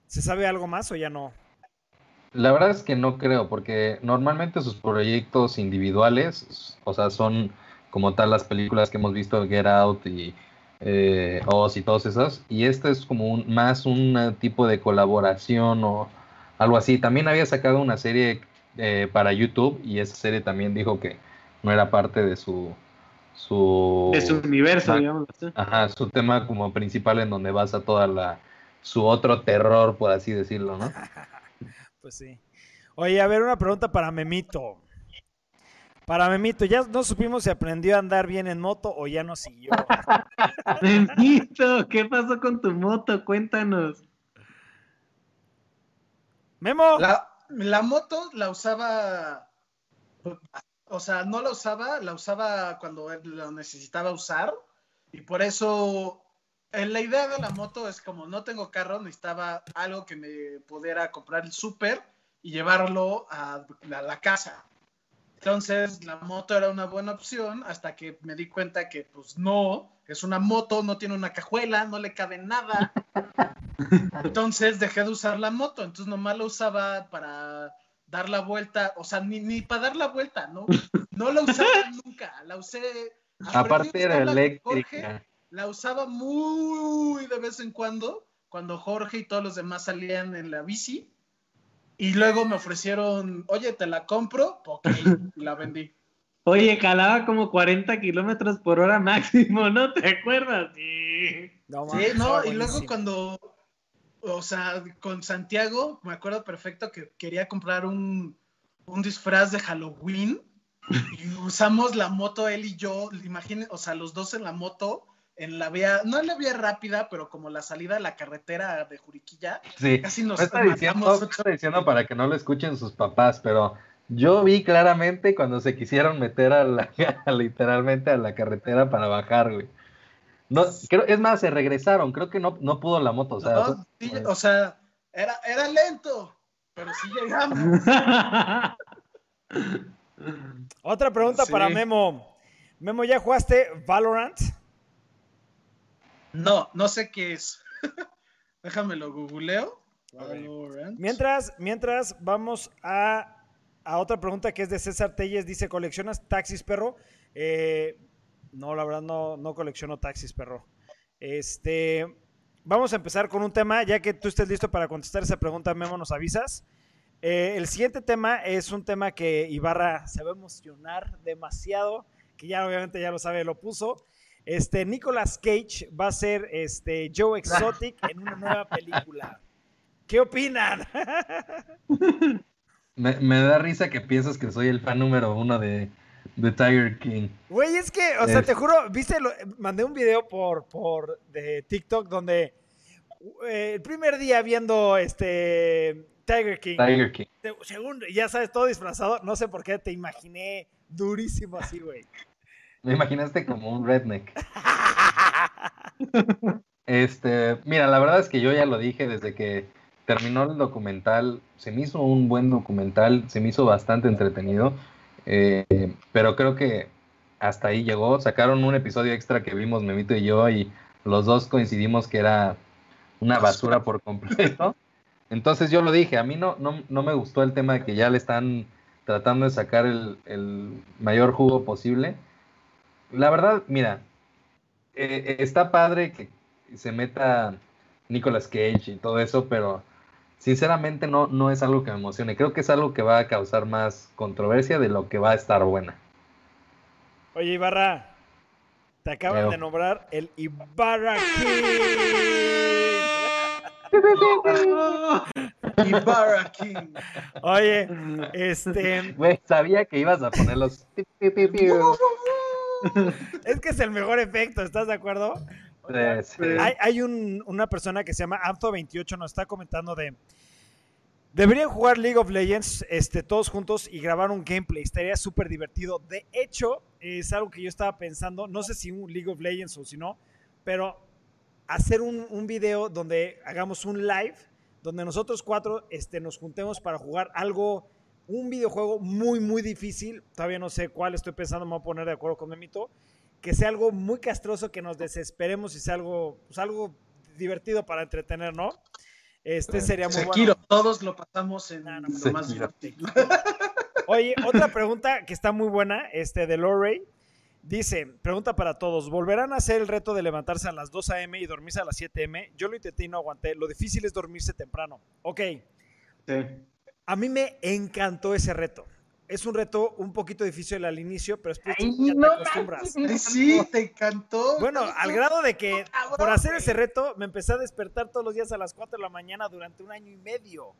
se sabe algo más o ya no. La verdad es que no creo, porque normalmente sus proyectos individuales, o sea, son como tal las películas que hemos visto, Get Out y eh, Oz y todas esas, y este es como un, más un tipo de colaboración o algo así. También había sacado una serie eh, para YouTube y esa serie también dijo que no era parte de su su de su universo, digamos. Ajá, su tema como principal en donde basa toda la su otro terror, por así decirlo, ¿no? pues sí. Oye, a ver, una pregunta para Memito. Para Memito, ya no supimos si aprendió a andar bien en moto o ya no siguió. Memito, ¿qué pasó con tu moto? Cuéntanos. Memo. La, la moto la usaba, o sea, no la usaba, la usaba cuando lo necesitaba usar y por eso en la idea de la moto es como no tengo carro, necesitaba algo que me pudiera comprar el súper y llevarlo a, la casa. Entonces la moto era una buena opción hasta que me di cuenta que pues no, es una moto, no tiene una cajuela, no le cabe nada. Entonces dejé de usar la moto, entonces nomás la usaba para dar la vuelta, o sea, ni, ni para dar la vuelta, ¿no? No la usaba nunca, la usé... Aparte era eléctrica. la usaba muy de vez en cuando, cuando Jorge y todos los demás salían en la bici, y luego me ofrecieron, oye, te la compro, ok, la vendí. Oye, calaba como 40 kilómetros por hora máximo, ¿no te acuerdas? Sí, no, sí, no y luego cuando o sea, con Santiago, me acuerdo perfecto que quería comprar un, un disfraz de Halloween y usamos la moto él y yo, imagínense, o sea, los dos en la moto, en la vía, no en la vía rápida, pero como la salida a la carretera de Juriquilla, sí. casi nos está diciendo, está diciendo para que no lo escuchen sus papás, pero yo vi claramente cuando se quisieron meter a la, literalmente a la carretera para bajar, güey. No, creo, es más, se regresaron, creo que no, no pudo la moto. O sea, no, sí, o sea era, era lento, pero sí llegamos. Otra pregunta sí. para Memo. Memo, ¿ya jugaste Valorant? No, no sé qué es. Déjame lo googleo. Valorant. Mientras, mientras vamos a, a, otra pregunta que es de César Telles. Dice, ¿coleccionas taxis, perro? Eh, no, la verdad no, no colecciono taxis, perro. Este, vamos a empezar con un tema, ya que tú estés listo para contestar esa pregunta, Memo, nos avisas. Eh, el siguiente tema es un tema que Ibarra se va a emocionar demasiado, que ya obviamente ya lo sabe, lo puso. Este, Nicolas Cage va a ser este, Joe Exotic en una nueva película. ¿Qué opinan? me, me da risa que piensas que soy el fan número uno de, The Tiger King. Güey, es que, o sea, te juro, viste, lo, mandé un video por, por de TikTok donde eh, el primer día viendo este Tiger King. Tiger King. Según, ya sabes, todo disfrazado, no sé por qué te imaginé durísimo así, güey. Me imaginaste como un redneck. este, mira, la verdad es que yo ya lo dije desde que terminó el documental, se me hizo un buen documental, se me hizo bastante entretenido. Eh, pero creo que hasta ahí llegó. Sacaron un episodio extra que vimos Memito y yo y los dos coincidimos que era una basura por completo. Entonces yo lo dije, a mí no, no, no me gustó el tema de que ya le están tratando de sacar el, el mayor jugo posible. La verdad, mira, eh, está padre que se meta Nicolas Cage y todo eso, pero sinceramente no, no es algo que me emocione. Creo que es algo que va a causar más controversia de lo que va a estar buena. Oye, Ibarra, te acaban Pero- de nombrar el Ibarra King. Ibarra King. Oye, este, Güey, sabía que ibas a poner los... es que es el mejor efecto, ¿estás de acuerdo? Sea, Sí, sí. Hay, hay un- una persona que se llama Amzo28, nos está comentando de. Deberían jugar League of Legends este, todos juntos y grabar un gameplay. Estaría súper divertido. De hecho, es algo que yo estaba pensando. No sé si un League of Legends o si no, pero hacer un, un video donde hagamos un live, donde nosotros cuatro este, nos juntemos para jugar algo, un videojuego muy, muy difícil. Todavía no sé cuál, estoy pensando, me voy a poner de acuerdo con Memito. Que sea algo muy castroso, que nos desesperemos y sea algo, pues, algo divertido para entretener, ¿no? Este sería muy Sekiro, bueno. todos lo pasamos en no, lo más divertido. Oye, otra pregunta que está muy buena, este de Lorray. Dice, pregunta para todos, ¿volverán a hacer el reto de levantarse a las 2 a.m. y dormirse a las 7 a.m.? Yo lo intenté y no aguanté. Lo difícil es dormirse temprano. Ok, Sí. a mí me encantó ese reto. Es un reto un poquito difícil al inicio, pero después Ay, ya te acostumbras. Ay, sí, te encantó. Bueno, Te al grado de que cabrón, por hacer ese reto me empecé a despertar todos los días a las 4 de la mañana durante un año y medio.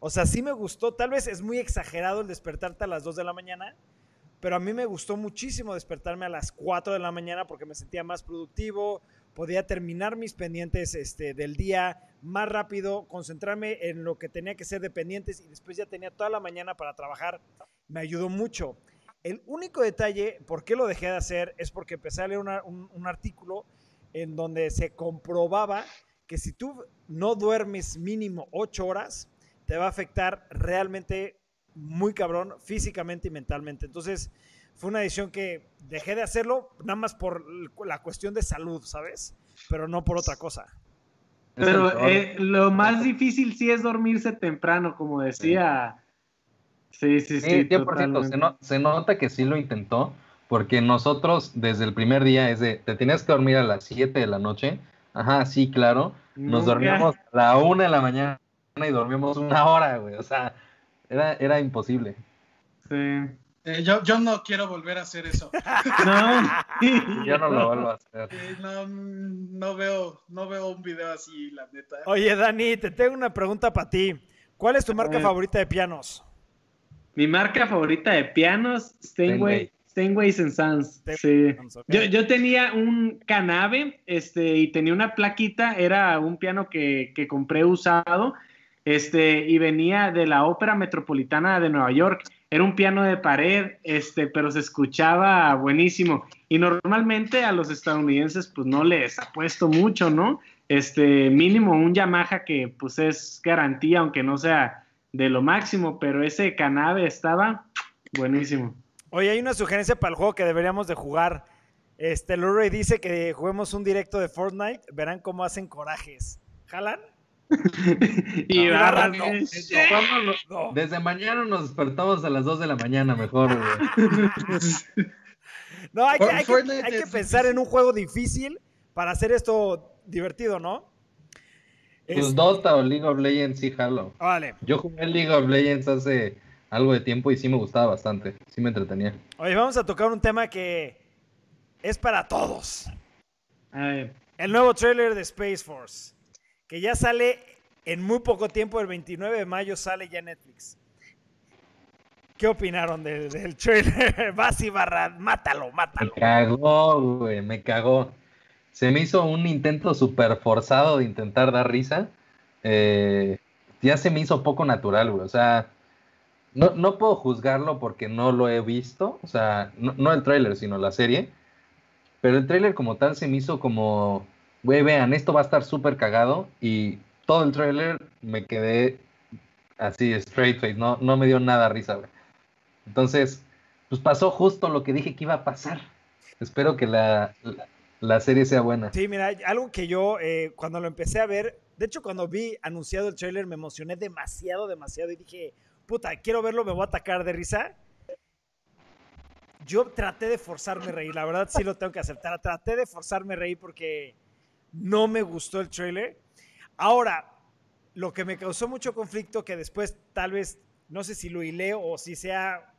O sea, sí me gustó. Tal vez es muy exagerado el despertarte a las 2 de la mañana, pero a mí me gustó muchísimo despertarme a las 4 de la mañana porque me sentía más productivo, podía terminar mis pendientes este, del día más rápido, concentrarme en lo que tenía que ser de pendientes y después ya tenía toda la mañana para trabajar. Me ayudó mucho. El único detalle, por qué lo dejé de hacer, es porque empecé a leer un, artículo en donde se comprobaba que si tú no duermes mínimo 8 horas, te va a afectar realmente muy cabrón físicamente y mentalmente. Entonces, fue una decisión que dejé de hacerlo nada más por la cuestión de salud, ¿sabes? Pero no por otra cosa. Pero eh, lo más difícil sí es dormirse temprano, como decía. Sí, sí, sí. Sí, 100%. totalmente. Se, no- se nota que sí lo intentó, porque nosotros desde el primer día es de, te tenías que dormir a las 7 de la noche. Ajá, sí, claro. Nos Nunca. dormíamos a la 1 de la mañana y dormíamos una hora, güey. O sea, era, era imposible. Sí. Eh, yo, yo no quiero volver a hacer eso. No. Yo no lo vuelvo a hacer. Eh, no, no veo, no veo un video así, la neta. Oye, Dani, te tengo una pregunta para ti. ¿Cuál es tu marca ver. favorita de pianos? Mi marca favorita de pianos, Steinway, Steinways and Sons. Sí. Yo, yo tenía un Canabe, este, y tenía una plaquita, era un piano que, que compré usado, este, y venía de la Ópera Metropolitana de Nueva York. Era un piano de pared, este, pero se escuchaba buenísimo. Y normalmente a los estadounidenses, pues no les ha puesto mucho, ¿no? Este, mínimo un Yamaha que pues es garantía, aunque no sea de lo máximo, pero ese Canabe estaba buenísimo. Oye, hay una sugerencia para el juego que deberíamos de jugar. Este, Luray dice que juguemos un directo de Fortnite. Verán cómo hacen corajes. ¿Jalan? Y No, Barra, no, no. ¿Cuándo lo- No. Desde mañana nos despertamos a las 2 de la mañana, mejor, güey. No, hay que, For- hay que- Fortnite hay que es pensar en un juego difícil para hacer esto divertido, ¿no? Pues Es- Dota o League of Legends, sí, jalo. Vale. Yo jugué League of Legends hace algo de tiempo y sí me gustaba bastante. Sí me entretenía. Oye, vamos a tocar un tema que es para todos. A ver, El nuevo trailer de Space Force, que ya sale en muy poco tiempo, el 29 de mayo sale ya Netflix. ¿Qué opinaron del, trailer? Vas y barra, mátalo, Me mátalo. cagó, güey, me cagó. Se me hizo un intento súper forzado de intentar dar risa. Eh, ya se me hizo poco natural, güey. O sea, no, no puedo juzgarlo porque no lo he visto. O sea, no, no el tráiler, sino la serie. Pero el tráiler como tal se me hizo como, güey, vean, esto va a estar súper cagado. Y todo el tráiler me quedé así, straight face. No, no me dio nada risa, güey. Entonces, pues pasó justo lo que dije que iba a pasar. Espero que la, la, serie sea buena. Sí, mira, algo que yo eh, cuando lo empecé a ver, de hecho cuando vi anunciado el trailer me emocioné demasiado, demasiado y dije, puta, quiero verlo, me voy a atacar de risa. Yo traté de forzarme a reír, la verdad sí lo tengo que aceptar, traté de forzarme a reír porque no me gustó el trailer. Ahora, lo que me causó mucho conflicto, que después tal vez, no sé si lo hileo o si sea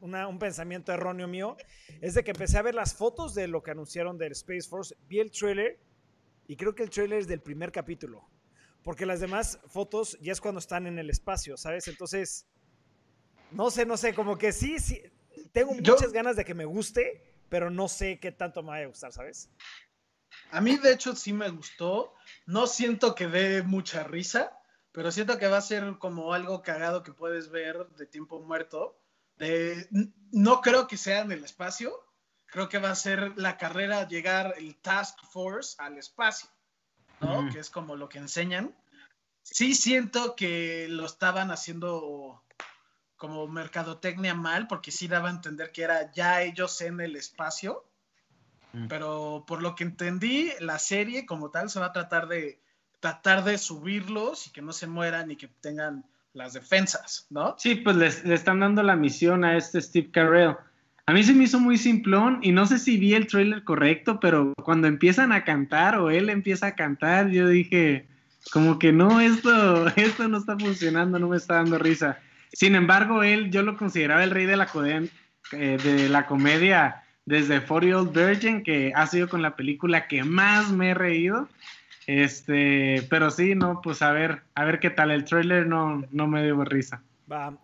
un pensamiento erróneo mío, es de que empecé a ver las fotos de lo que anunciaron del Space Force, vi el trailer y creo que el trailer es del primer capítulo, porque las demás fotos ya es cuando están en el espacio, ¿sabes? Entonces, no sé, no sé, como que sí, sí, tengo muchas ganas de que me guste, pero no sé qué tanto me vaya a gustar, ¿sabes? A mí, de hecho, sí me gustó. No siento que dé mucha risa, pero siento que va a ser como algo cagado que puedes ver de tiempo muerto no creo que sea en el espacio, creo que va a ser la carrera llegar el Task Force al espacio, ¿no? Que es como lo que enseñan. Sí siento que lo estaban haciendo como mercadotecnia mal, porque sí daba a entender que era ya ellos en el espacio, mm. pero por lo que entendí, la serie como tal se va a tratar de tratar de subirlos y que no se mueran y que tengan las defensas, ¿no? Sí, pues le, están dando la misión a este Steve Carell. A mí se me hizo muy simplón y no sé si vi el trailer correcto, pero cuando empiezan a cantar o él empieza a cantar, yo dije, como que no, esto, esto no está funcionando, no me está dando risa. Sin embargo, él, yo lo consideraba el rey de la, eh, de la comedia desde 40 Old Virgin, que ha sido con la película que más me he reído. Este, pero sí, no, pues a ver, a ver qué tal. El trailer no, no me dio risa.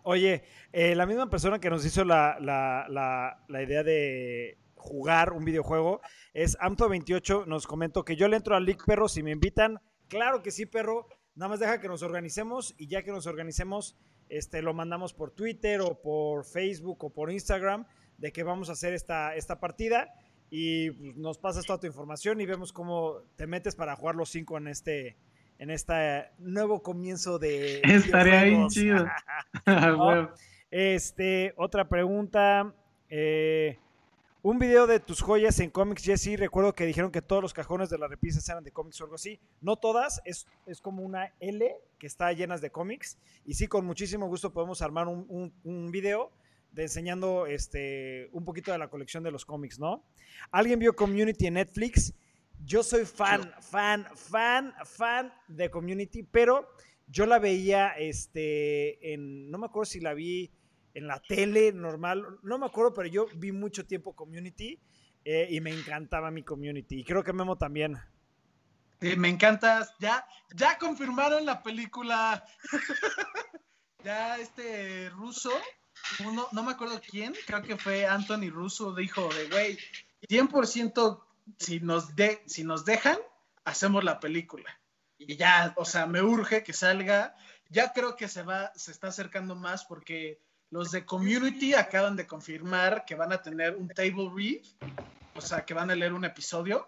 Oye, eh, la misma persona que nos hizo la, idea de jugar un videojuego es Amto28. Nos comentó que yo le entro al League Perro si me invitan. Claro que sí, perro. Nada más deja que nos organicemos y ya que nos organicemos, este, lo mandamos por Twitter o por Facebook o por Instagram de que vamos a hacer esta, esta partida. Y pues, nos pasas toda tu información y vemos cómo te metes para jugar los cinco en este en este nuevo comienzo de estaría bien chido. Este otra pregunta eh, un video de tus joyas en cómics Jesse. Recuerdo que dijeron que todos los cajones de las repisas eran de cómics o algo así. No todas es, es como una L que está llenas de cómics. Y sí con muchísimo gusto podemos armar un, un, un video de enseñando este, un poquito de la colección de los cómics, ¿no? ¿Alguien vio Community en Netflix? Yo soy fan, fan, fan, fan de Community, pero yo la veía este, en, no me acuerdo si la vi en la tele normal, no me acuerdo, pero yo vi mucho tiempo Community eh, y me encantaba mi Community. Y creo que Memo también. me encantas. Ya, ya confirmaron la película. ya este ruso no me acuerdo quién, creo que fue Anthony Russo, dijo de, güey, 100% si nos, de, si nos dejan, hacemos la película. Y ya, o sea, me urge que salga. Ya creo que se va, se está acercando más porque los de Community acaban de confirmar que van a tener un table read, o sea, que van a leer un episodio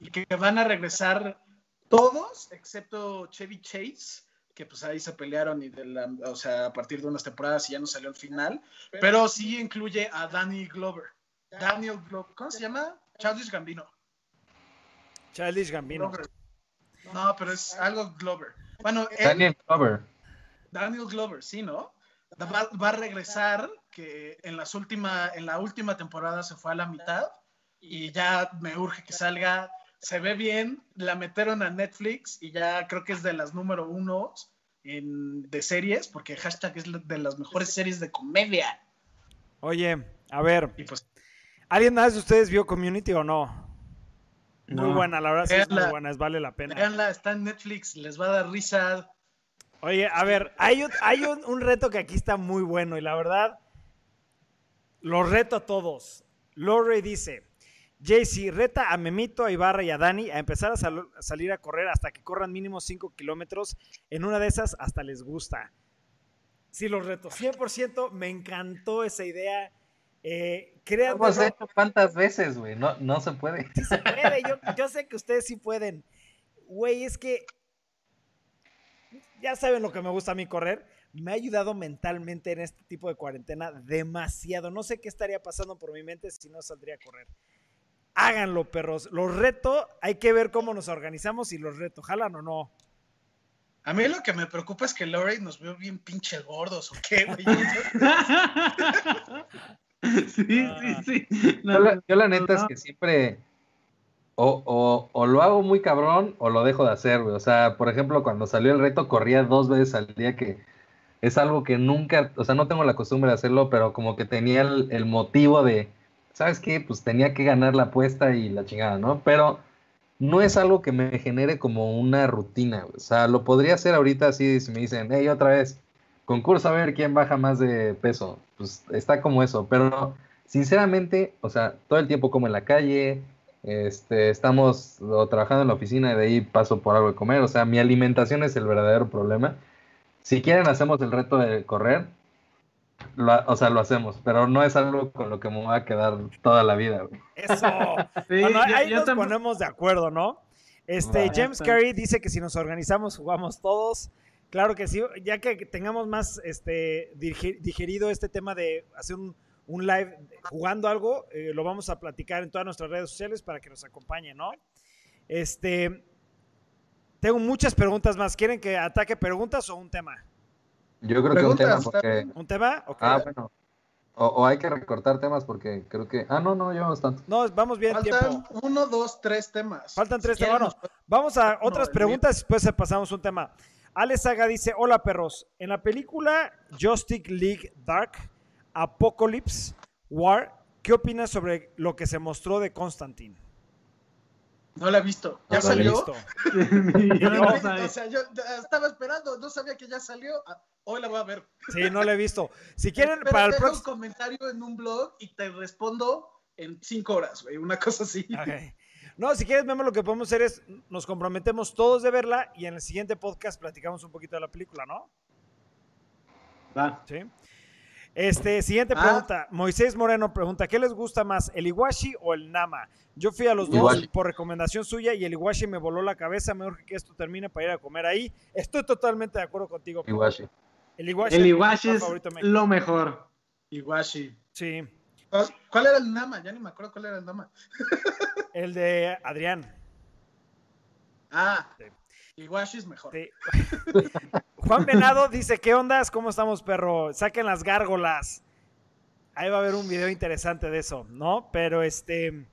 y que van a regresar todos, excepto Chevy Chase, que pues ahí se pelearon y de la, o sea, a partir de unas temporadas y ya no salió el final, pero sí incluye a Danny Glover. Daniel Glover, ¿cómo se llama? Childish Gambino. Childish Gambino. No, pero es algo Glover. Bueno, Daniel Glover. Daniel Glover, sí, ¿no? Va, a regresar, que en, las última, en la última temporada se fue a la mitad y ya me urge que salga se ve bien, la metieron a Netflix y ya creo que es de las número uno de series, porque hashtag es de las mejores series de comedia. Oye, a ver, pues, ¿alguien más de ustedes vio Community o no? Muy buena, la verdad sí es muy buena, es vale la pena. Veanla, está en Netflix, les va a dar risa. Oye, a ver, hay, un, hay un, reto que aquí está muy bueno y la verdad, lo reto a todos. Lore dice, JC reta a Memito, a Ibarra y a Dani a empezar a, salir a correr hasta que corran mínimo 5 kilómetros. En una de esas hasta les gusta. Sí, los reto. 100% me encantó esa idea. Eh, Hemos hecho cuántas veces, güey. No, no se puede. Sí se puede. Yo, yo sé que ustedes sí pueden. Güey, es que ya saben lo que me gusta a mí correr. me ha ayudado mentalmente en este tipo de cuarentena demasiado. No sé qué estaría pasando por mi mente si no saldría a correr. Háganlo, perros. Los reto, hay que ver cómo nos organizamos y los reto. ¿Jalan o no? A mí lo que me preocupa es que Lori nos veo bien pinche gordos, ¿o qué, güey? sí, sí, Ah. sí. Yo la, yo la neta es que siempre o, o- o lo hago muy cabrón o lo dejo de hacer, güey. O sea, por ejemplo, cuando salió el reto corría dos veces al día, que es algo que nunca, o sea, no tengo la costumbre de hacerlo, pero como que tenía el, el motivo de, ¿sabes qué? Pues tenía que ganar la apuesta y la chingada, ¿no? Pero no es algo que me genere como una rutina. O sea, lo podría hacer ahorita así si me dicen, hey, otra vez, concurso a ver quién baja más de peso. Pues está como eso, pero sinceramente, o sea, todo el tiempo como en la calle, este, estamos o trabajando en la oficina y de ahí paso por algo de comer, o sea, mi alimentación es el verdadero problema. Si quieren hacemos el reto de correr, lo o sea, lo hacemos, pero no es algo con lo que me voy a quedar toda la vida, güey. Eso. Sí, Bueno, yo- ahí yo nos ponemos de acuerdo, ¿no? Este. James Carey dice que si nos organizamos, jugamos todos. Claro que sí, ya que tengamos más este, digerido este tema de hacer un, un live jugando algo, eh, lo vamos a platicar en todas nuestras redes sociales para que nos acompañen, ¿no? Este, tengo muchas preguntas más. ¿Quieren que ataque preguntas o un tema? Yo creo que un tema porque... ¿Un tema? Ah, bueno. O, o hay que recortar temas porque creo que... Ah, no, no, llevamos tanto. No, vamos bien Faltan tiempo. uno, dos, tres temas. Faltan tres Si quieren, temas. nos- Vamos a otras preguntas y después pasamos a un tema. Alex Saga dice, hola perros, en la película Justice League Dark, Apocalypse War, ¿qué opinas sobre lo que se mostró de Constantine? No la he visto. ¿Ya No la he salió? Listo. Yo no. O sea, yo estaba esperando, no sabía que ya salió. Ah, Hoy la voy a ver. Sí, no lo he visto. Si quieren, Pero para el dejo un próximo... comentario en un blog y te respondo en cinco horas, güey. Una cosa así. Ok. No, si quieres, Memo, lo que podemos hacer es, nos comprometemos todos de verla y en el siguiente podcast platicamos un poquito de la película, ¿no? Va. Sí. Este, siguiente Ah. pregunta. Moisés Moreno pregunta, ¿qué les gusta más, el Iwashi o el Nama? Yo fui a los dos por recomendación suya y el Iwashi me voló la cabeza. Me urge que esto termine para ir a comer ahí. Estoy totalmente de acuerdo contigo. Iwashi. El Iwashi, El es plato es México. lo mejor. Iwashi. Sí, ¿Cuál, cuál era el Nama? Ya ni me acuerdo cuál era el Nama. el de Adrián. Ah, Sí. Iwashi es mejor. Sí. Juan Venado dice, ¿qué ondas? ¿Cómo estamos, perro? Saquen las gárgolas. Ahí va a haber un video interesante de eso, ¿no? Pero este,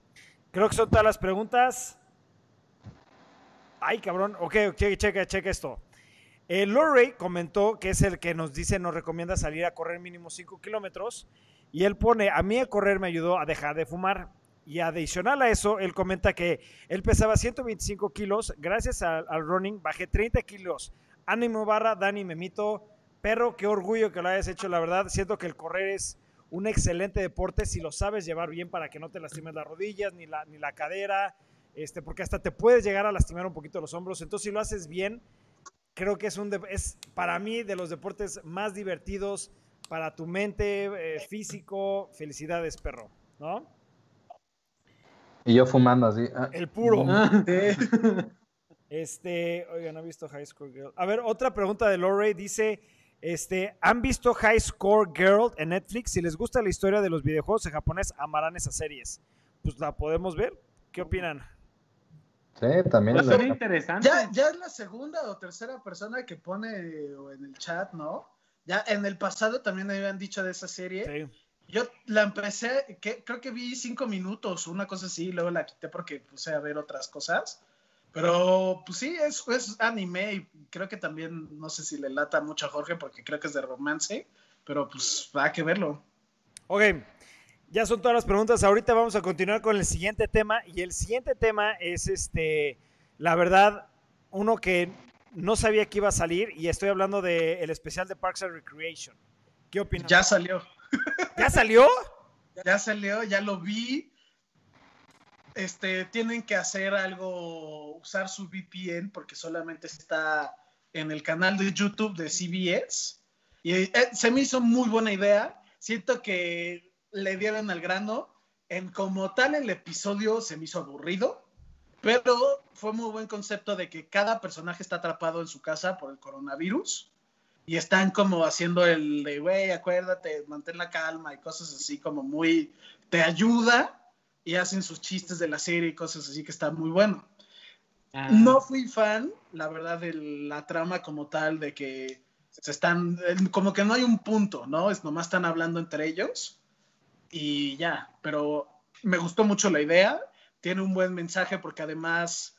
creo que son todas las preguntas. Ay, cabrón. Ok, cheque, cheque, cheque esto. Eh, comentó que es el que nos dice, nos recomienda salir a correr mínimo 5 kilómetros. Y él pone, a mí a correr me ayudó a dejar de fumar. Y adicional a eso, él comenta que él pesaba 125 kilos. Gracias al, al running bajé 30 kilos. Ánimo barra, Dani Memito. Perro, qué orgullo que lo hayas hecho, la verdad. Siento que el correr es un excelente deporte si lo sabes llevar bien para que no te lastimes las rodillas ni la, ni la cadera. Este, porque hasta te puedes llegar a lastimar un poquito los hombros. Entonces, si lo haces bien, creo que es un de- es para mí de los deportes más divertidos para tu mente, eh, físico. Felicidades, perro, ¿no? Y yo fumando así. ah, El puro. Ah. Eh, Este, oiga, no he visto High Score Girl. A ver, otra pregunta de Lorray dice, este, ¿han visto High Score Girl en Netflix? Si les gusta la historia de los videojuegos en japonés, amarán esas series. Pues la podemos ver. ¿Qué opinan? Sí, también. A la- interesante. ya, ya es la segunda o tercera persona que pone o en el chat, ¿no? Ya en el pasado también me habían dicho de esa serie. Sí. Yo la empecé, que, creo que vi cinco minutos, una cosa así, y luego la quité porque puse a ver otras cosas. Pero pues sí, es, es anime y creo que también, no sé si le lata mucho a Jorge porque creo que es de romance, pero pues va que verlo. Ok, ya son todas las preguntas. Ahorita vamos a continuar con el siguiente tema. Y el siguiente tema es este, la verdad, uno que no sabía que iba a salir. Y estoy hablando del especial de Parks and Recreation. ¿Qué opinan? Ya salió, ¿Ya salió? ya salió, ya lo vi. Este, tienen que hacer algo, usar su VPN porque solamente está en el canal de YouTube de CBS. Y eh, se me hizo muy buena idea. Siento que le dieron al grano. En como tal el episodio se me hizo aburrido, pero fue muy buen concepto de que cada personaje está atrapado en su casa por el coronavirus y están como haciendo el de, güey, acuérdate, mantén la calma y cosas así como muy, te ayuda y hacen sus chistes de la serie y cosas así que está muy bueno. Ah, No fui fan, la verdad, de la trama como tal, de que se están, como que no hay un punto, ¿no? Es nomás están hablando entre ellos y ya, pero me gustó mucho la idea, tiene un buen mensaje porque además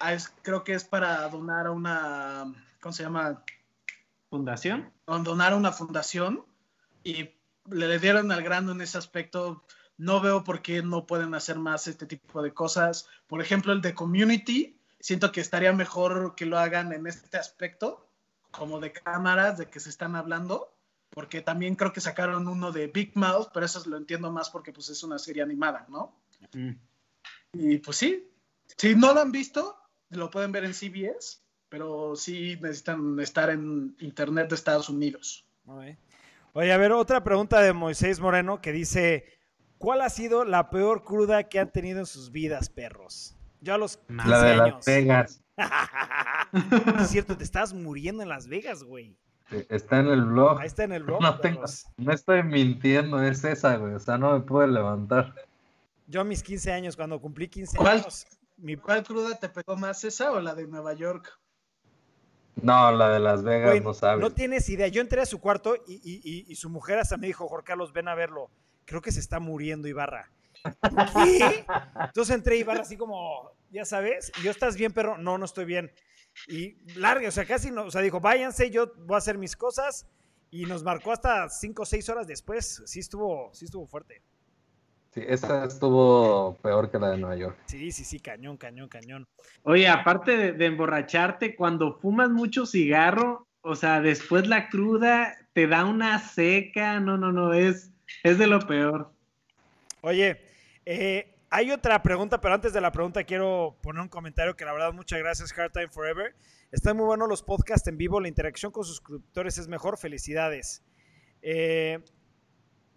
ah, es- creo que es para donar a una, ¿cómo se llama? ¿Fundación? donar a una fundación y le dieron al grano en ese aspecto. No veo por qué no pueden hacer más este tipo de cosas. Por ejemplo, el de Community, siento que estaría mejor que lo hagan en este aspecto, como de cámaras, de que se están hablando, porque también creo que sacaron uno de Big Mouth, pero eso lo entiendo más porque pues es una serie animada, ¿no? Mm. Y pues sí, si no lo han visto, lo pueden ver en CBS, pero sí necesitan estar en Internet de Estados Unidos. Oye, a ver, otra pregunta de Moisés Moreno que dice, ¿cuál ha sido la peor cruda que han tenido en sus vidas, perros? Yo a los 15 La de años. Las Vegas. es cierto, te estás muriendo en Las Vegas, güey. Está en el blog. Ahí está en el blog. No, tengo- no estoy mintiendo, es esa, güey. O sea, no me puedo levantar. Yo a mis 15 años, cuando cumplí 15 ¿Cuál? años, mi ¿Cuál cruda te pegó más, esa o la de Nueva York? No, la de Las Vegas Güey, no sabes. no tienes idea. Yo entré a su cuarto y, y- y- y su mujer hasta me dijo, Jorge Carlos, ven a verlo. Creo que se está muriendo Ibarra. ¿Qué? Entonces entré Ibarra así como, ya sabes, y yo estás bien, perro. No, no estoy bien. Y larga, o sea, casi no, o sea, dijo, váyanse, yo voy a hacer mis cosas. Y nos marcó hasta cinco o seis horas después. Sí estuvo, sí estuvo fuerte. Sí, esa estuvo peor que la de Nueva York. Sí, sí, sí, cañón, cañón, cañón. Oye, aparte de, de emborracharte, cuando fumas mucho cigarro, o sea, después la cruda te da una seca, no, no, no, es, es de lo peor. Oye, eh, hay otra pregunta, pero antes de la pregunta quiero poner un comentario que la verdad muchas gracias, Hard Time Forever. Están muy buenos los podcasts en vivo, la interacción con suscriptores es mejor, felicidades. Eh,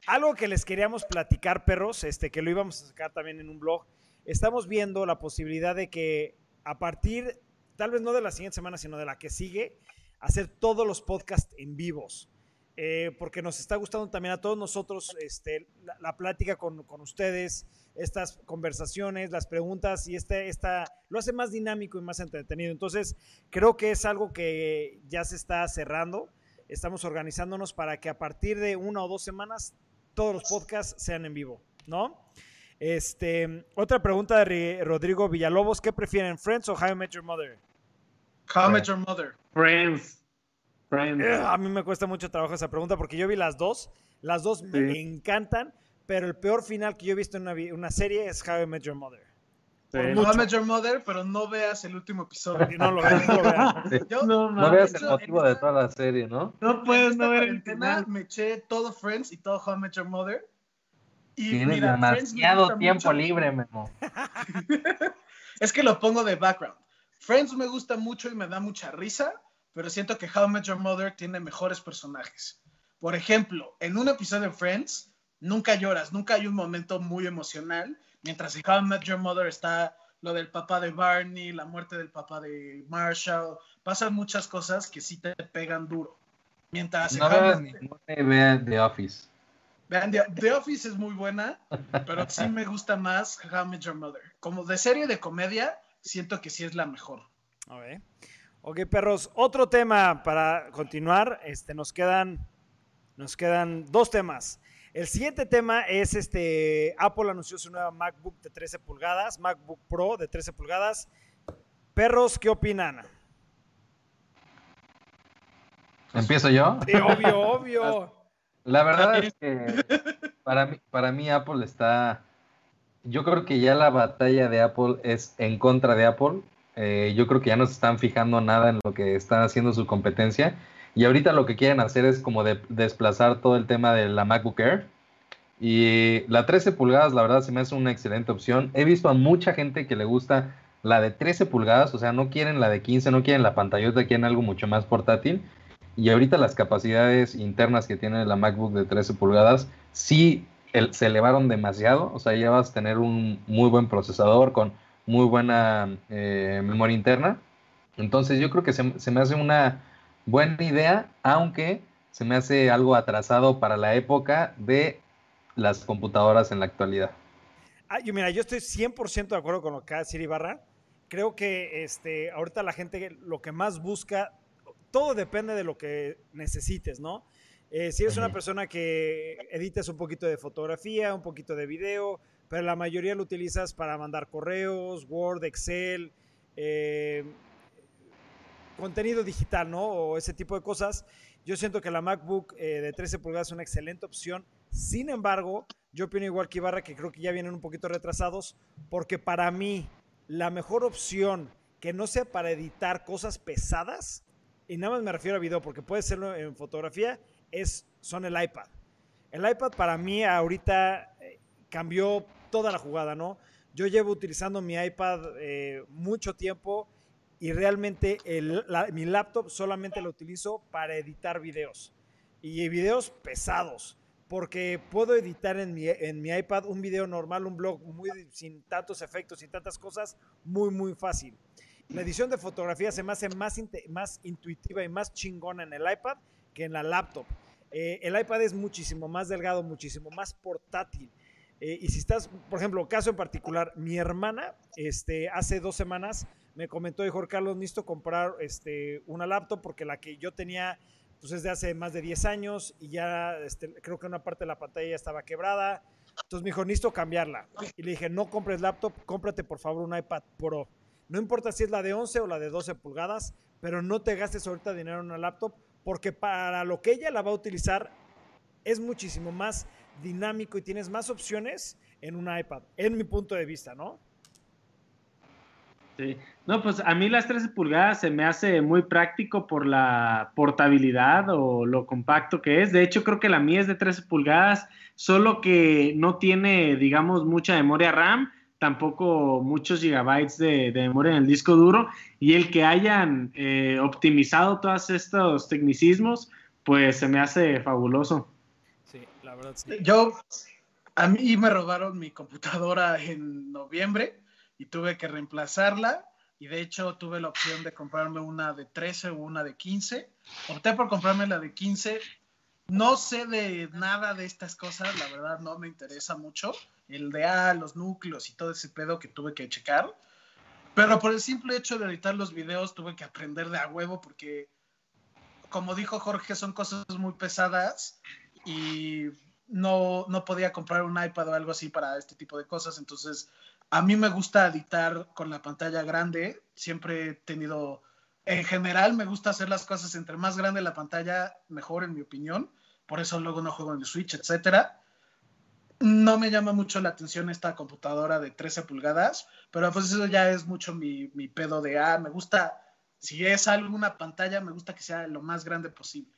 algo que les queríamos platicar, perros, este, que lo íbamos a sacar también en un blog, estamos viendo la posibilidad de que a partir, tal vez no de la siguiente semana, sino de la que sigue, hacer todos los podcasts en vivos. Eh, porque nos está gustando también a todos nosotros este, la, la plática con, con ustedes, estas conversaciones, las preguntas y este, esta lo hace más dinámico y más entretenido. Entonces, creo que es algo que ya se está cerrando. Estamos organizándonos para que a partir de una o dos semanas todos los podcasts sean en vivo, ¿no? Este, otra pregunta de Ri- Rodrigo Villalobos, ¿qué prefieren, Friends o How I Met Your Mother? How I Met Your Mother. Friends. Friends. Eh, A mí me cuesta mucho trabajo esa pregunta porque yo vi las dos, las dos me encantan, pero el peor final que yo he visto en una, una serie es How I Met Your Mother. Sí. mucho. I Met Your Mother, pero no veas el último episodio. Y no lo vean, no lo vean. Yo, No, No veas el motivo de toda la serie, ¿no? no puedes no ver el final. me eché todo Friends y todo How I Met Your Mother. Y Tienes mira, demasiado tiempo mucho. libre, Memo. Es que lo pongo de background. Friends me gusta mucho y me da mucha risa, pero siento que How I Met Your Mother tiene mejores personajes. Por ejemplo, en un episodio de Friends, nunca lloras, nunca hay un momento muy emocional, mientras en How I Met Your Mother está lo del papá de Barney, la muerte del papá de Marshall, pasan muchas cosas que sí te pegan duro. Mientras en No veas Met- ninguna y vean The Office. Vean, The, The Office es muy buena, pero sí me gusta más How I Met Your Mother. Como de serie de comedia, siento que sí es la mejor. A ver. Ok, perros, otro tema para continuar. Este, nos quedan, nos quedan dos temas. El siguiente tema es este, Apple anunció su nueva MacBook de 13 pulgadas, MacBook Pro de 13 pulgadas. Perros, ¿qué opinan? ¿Empiezo yo? Sí, obvio, obvio. La verdad es que para mí, para mí Apple está... Yo creo que ya la batalla de Apple es en contra de Apple. Eh, yo creo que ya no se están fijando nada en lo que está haciendo su competencia. Y ahorita lo que quieren hacer es como de- desplazar todo el tema de la MacBook Air. Y la 13 pulgadas, la verdad, se me hace una excelente opción. He visto a mucha gente que le gusta la de 13 pulgadas, o sea, no quieren la de 15, no quieren la pantallota, quieren algo mucho más portátil. Y ahorita las capacidades internas que tiene la MacBook de 13 pulgadas sí se elevaron demasiado. O sea, ya vas a tener un muy buen procesador con muy buena eh, memoria interna. Entonces yo creo que se, se me hace una buena idea, aunque se me hace algo atrasado para la época de las computadoras en la actualidad. Ah, yo, mira, yo estoy 100% de acuerdo con lo que hace Siri Barra. Creo que este, ahorita la gente lo que más busca, todo depende de lo que necesites, ¿no? Eh, si eres una persona que editas un poquito de fotografía, un poquito de video, pero la mayoría lo utilizas para mandar correos, Word, Excel, eh, contenido digital, ¿no? O ese tipo de cosas. Yo siento que la MacBook eh, de 13 pulgadas es una excelente opción. Sin embargo, yo opino igual que Ibarra, que creo que ya vienen un poquito retrasados, porque para mí la mejor opción que no sea para editar cosas pesadas, y nada más me refiero a video, porque puede serlo en fotografía, es, son el iPad. El iPad para mí ahorita eh, cambió toda la jugada, ¿no? Yo llevo utilizando mi iPad eh, mucho tiempo y realmente mi laptop solamente lo utilizo para editar videos. Y videos pesados, porque puedo editar en mi, en mi iPad un video normal, un blog muy, sin tantos efectos, sin tantas cosas, muy, muy fácil. La edición de fotografía se me hace más, más intuitiva y más chingona en el iPad que en la laptop. Eh, el iPad es muchísimo más delgado, muchísimo más portátil. Eh, y si estás, por ejemplo, caso en particular, mi hermana, este, hace dos semanas me comentó, dijo, Carlos, necesito comprar este, una laptop porque la que yo tenía, pues es de hace más de 10 años y ya este, creo que una parte de la pantalla ya estaba quebrada. Entonces me dijo, necesito cambiarla. Y le dije, no compres laptop, cómprate por favor un iPad Pro. No importa si es la de 11 o la de 12 pulgadas, pero no te gastes ahorita dinero en una laptop porque para lo que ella la va a utilizar es muchísimo más dinámico y tienes más opciones en un iPad, en mi punto de vista, ¿no? Sí. No, pues a mí las 13 pulgadas se me hace muy práctico por la portabilidad o lo compacto que es. De hecho, creo que la mía es de 13 pulgadas, solo que no tiene, digamos, mucha memoria RAM, tampoco muchos gigabytes de, memoria en el disco duro. Y el que hayan eh, optimizado todos estos tecnicismos, pues se me hace fabuloso. Yo, a mí me robaron mi computadora en noviembre y tuve que reemplazarla. Y de hecho tuve la opción de comprarme una de 13 o una de 15. Opté por comprarme la de 15. No sé de nada de estas cosas, la verdad no me interesa mucho. El de A, los núcleos y todo ese pedo que tuve que checar. Pero por el simple hecho de editar los videos tuve que aprender de a huevo porque, como dijo Jorge, son cosas muy pesadas y no, no podía comprar un iPad o algo así para este tipo de cosas. Entonces, a mí me gusta editar con la pantalla grande. Siempre he tenido, en general, me gusta hacer las cosas entre más grande la pantalla, mejor en mi opinión. Por eso luego no juego en el Switch, etcétera. No me llama mucho la atención esta computadora de 13 pulgadas, pero pues eso ya es mucho mi, mi pedo de, ah, me gusta, si es alguna pantalla, me gusta que sea lo más grande posible.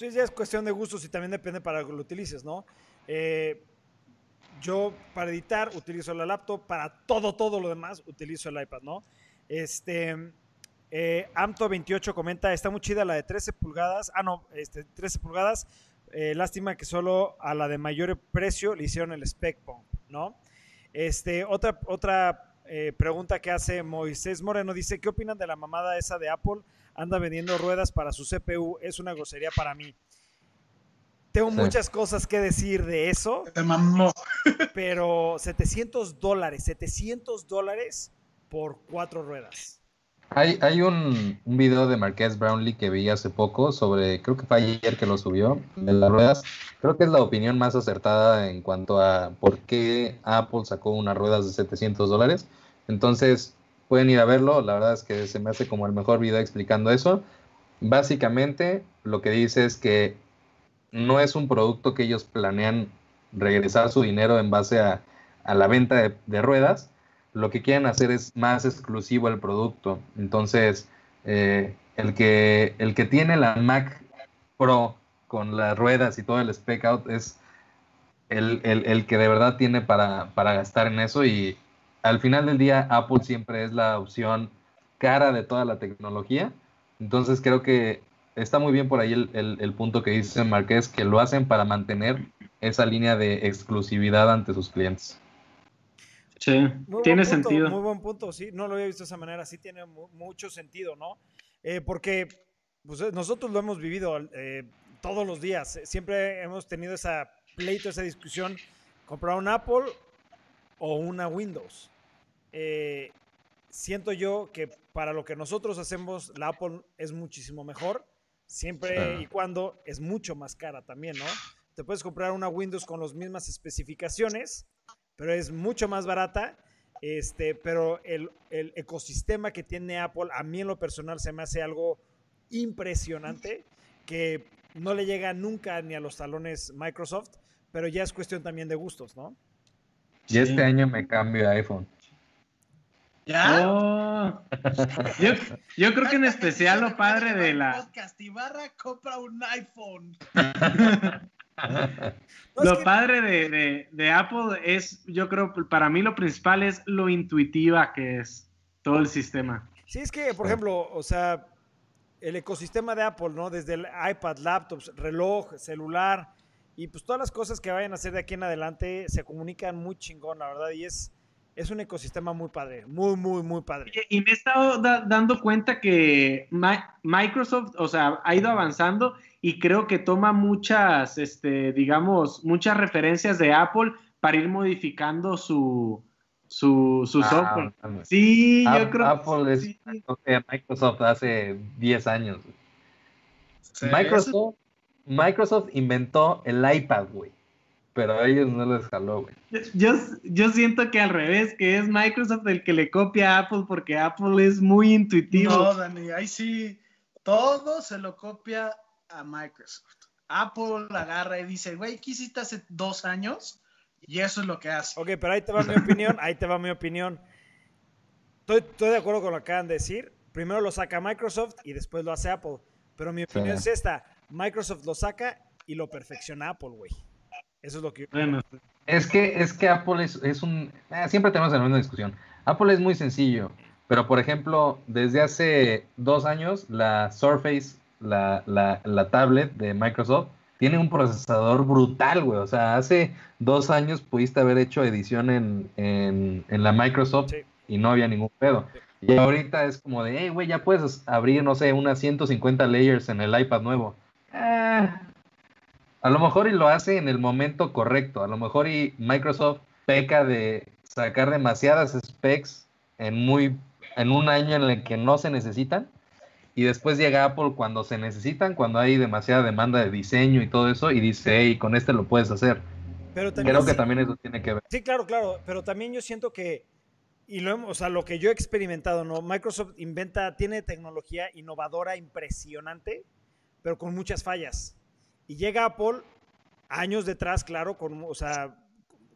Sí, ya es cuestión de gustos y también depende para que lo utilices, ¿no? Eh, yo para editar utilizo la laptop, para todo, todo lo demás utilizo el iPad, ¿no? Este, eh, Amto28 comenta, está muy chida la de 13 pulgadas, ah no, este, 13 pulgadas, eh, lástima que solo a la de mayor precio le hicieron el spec pump, ¿no? Este, otra, otra pregunta que hace Moisés Moreno dice, ¿qué opinan de la mamada esa de Apple anda vendiendo ruedas para su CPU, es una grosería para mí. Tengo muchas cosas que decir de eso. Te mamó. Pero 700 dólares, 700 dólares por cuatro ruedas. Hay, hay un, un, video de Marqués Brownlee que vi hace poco sobre, creo que fue ayer que lo subió, de las ruedas. Creo que es la opinión más acertada en cuanto a por qué Apple sacó unas ruedas de 700 dólares. Entonces, pueden ir a verlo, la verdad es que se me hace como el mejor video explicando eso. Básicamente lo que dice es que no es un producto que ellos planean regresar su dinero en base a, la venta de, ruedas, lo que quieren hacer es más exclusivo el producto. Entonces, eh, el, que, el que tiene la Mac Pro con las ruedas y todo el spec out es el, el que de verdad tiene para, para gastar en eso y al final del día Apple siempre es la opción cara de toda la tecnología. Entonces creo que está muy bien por ahí el, punto que dice Marqués, que lo hacen para mantener esa línea de exclusividad ante sus clientes. Sí, tiene sentido. Muy buen punto, sí, no lo había visto de esa manera, sí tiene mucho sentido, ¿no? Eh, porque pues eh, nosotros lo hemos vivido eh, todos los días. Siempre hemos tenido esa pleito, esa discusión, comprar un Apple o una Windows. Eh, siento yo que para lo que nosotros hacemos, la Apple es muchísimo mejor, siempre y cuando es mucho más cara también, ¿no? Te puedes comprar una Windows con las mismas especificaciones, pero es mucho más barata. Este, pero el, el ecosistema que tiene Apple, a mí en lo personal se me hace algo impresionante que no le llega nunca ni a los talones Microsoft, pero ya es cuestión también de gustos, ¿no? Y este año me cambio a iPhone. ¿Ya? Oh. Yo, creo que en especial lo padre de la. Podcast Ibarra compra un iPhone. lo padre de, de, Apple es, yo creo, para mí lo principal es lo intuitiva que es todo el sistema. Sí, es que, por ejemplo, o sea, el ecosistema de Apple, ¿no? Desde el iPad, laptops, reloj, celular y pues todas las cosas que vayan a hacer de aquí en adelante se comunican muy chingón, la verdad, y es, es un ecosistema muy padre, muy, muy, muy padre. Y me he estado dando cuenta que Microsoft, o sea, ha ido avanzando y creo que toma muchas, este, digamos, muchas referencias de Apple para ir modificando su, su, su ah, software. Sí, yo creo Apple es Microsoft hace 10 años. Microsoft, Microsoft inventó el iPad, güey. Pero a ellos no les jaló, güey. Yo, yo siento que al revés, que es Microsoft el que le copia a Apple porque Apple es muy intuitivo. No, Dani, ahí sí, todo se lo copia a Microsoft. Apple agarra y dice, güey, ¿qué hiciste hace dos años? Y eso es lo que hace. Ok, pero ahí te va mi opinión, ahí te va mi opinión. Estoy, estoy, de acuerdo con lo que acaban de decir. Primero lo saca Microsoft y después lo hace Apple. Pero mi opinión es esta. Microsoft lo saca y lo perfecciona Apple, güey. Eso es lo que... Es que, es que Apple es, es un... Eh, siempre tenemos la misma discusión. Apple es muy sencillo. Pero, por ejemplo, desde hace dos años, la Surface, la, la, la tablet de Microsoft, tiene un procesador brutal, güey. O sea, hace dos años pudiste haber hecho edición en, en, la Microsoft y no había ningún pedo. Y ahorita es como de, hey, güey, ya puedes abrir, no sé, unas 150 layers en el iPad nuevo. Eh, a lo mejor y lo hace en el momento correcto. A lo mejor y Microsoft peca de sacar demasiadas specs en muy en un año en el que no se necesitan y después llega Apple cuando se necesitan, cuando hay demasiada demanda de diseño y todo eso, y dice, hey, con este lo puedes hacer. Pero Creo que también eso tiene que ver. Sí, claro, claro, pero también yo siento que, y lo, o sea, lo que yo he experimentado, ¿no? Microsoft inventa, tiene tecnología innovadora impresionante, pero con muchas fallas. Y llega Apple años detrás, claro, con, o sea,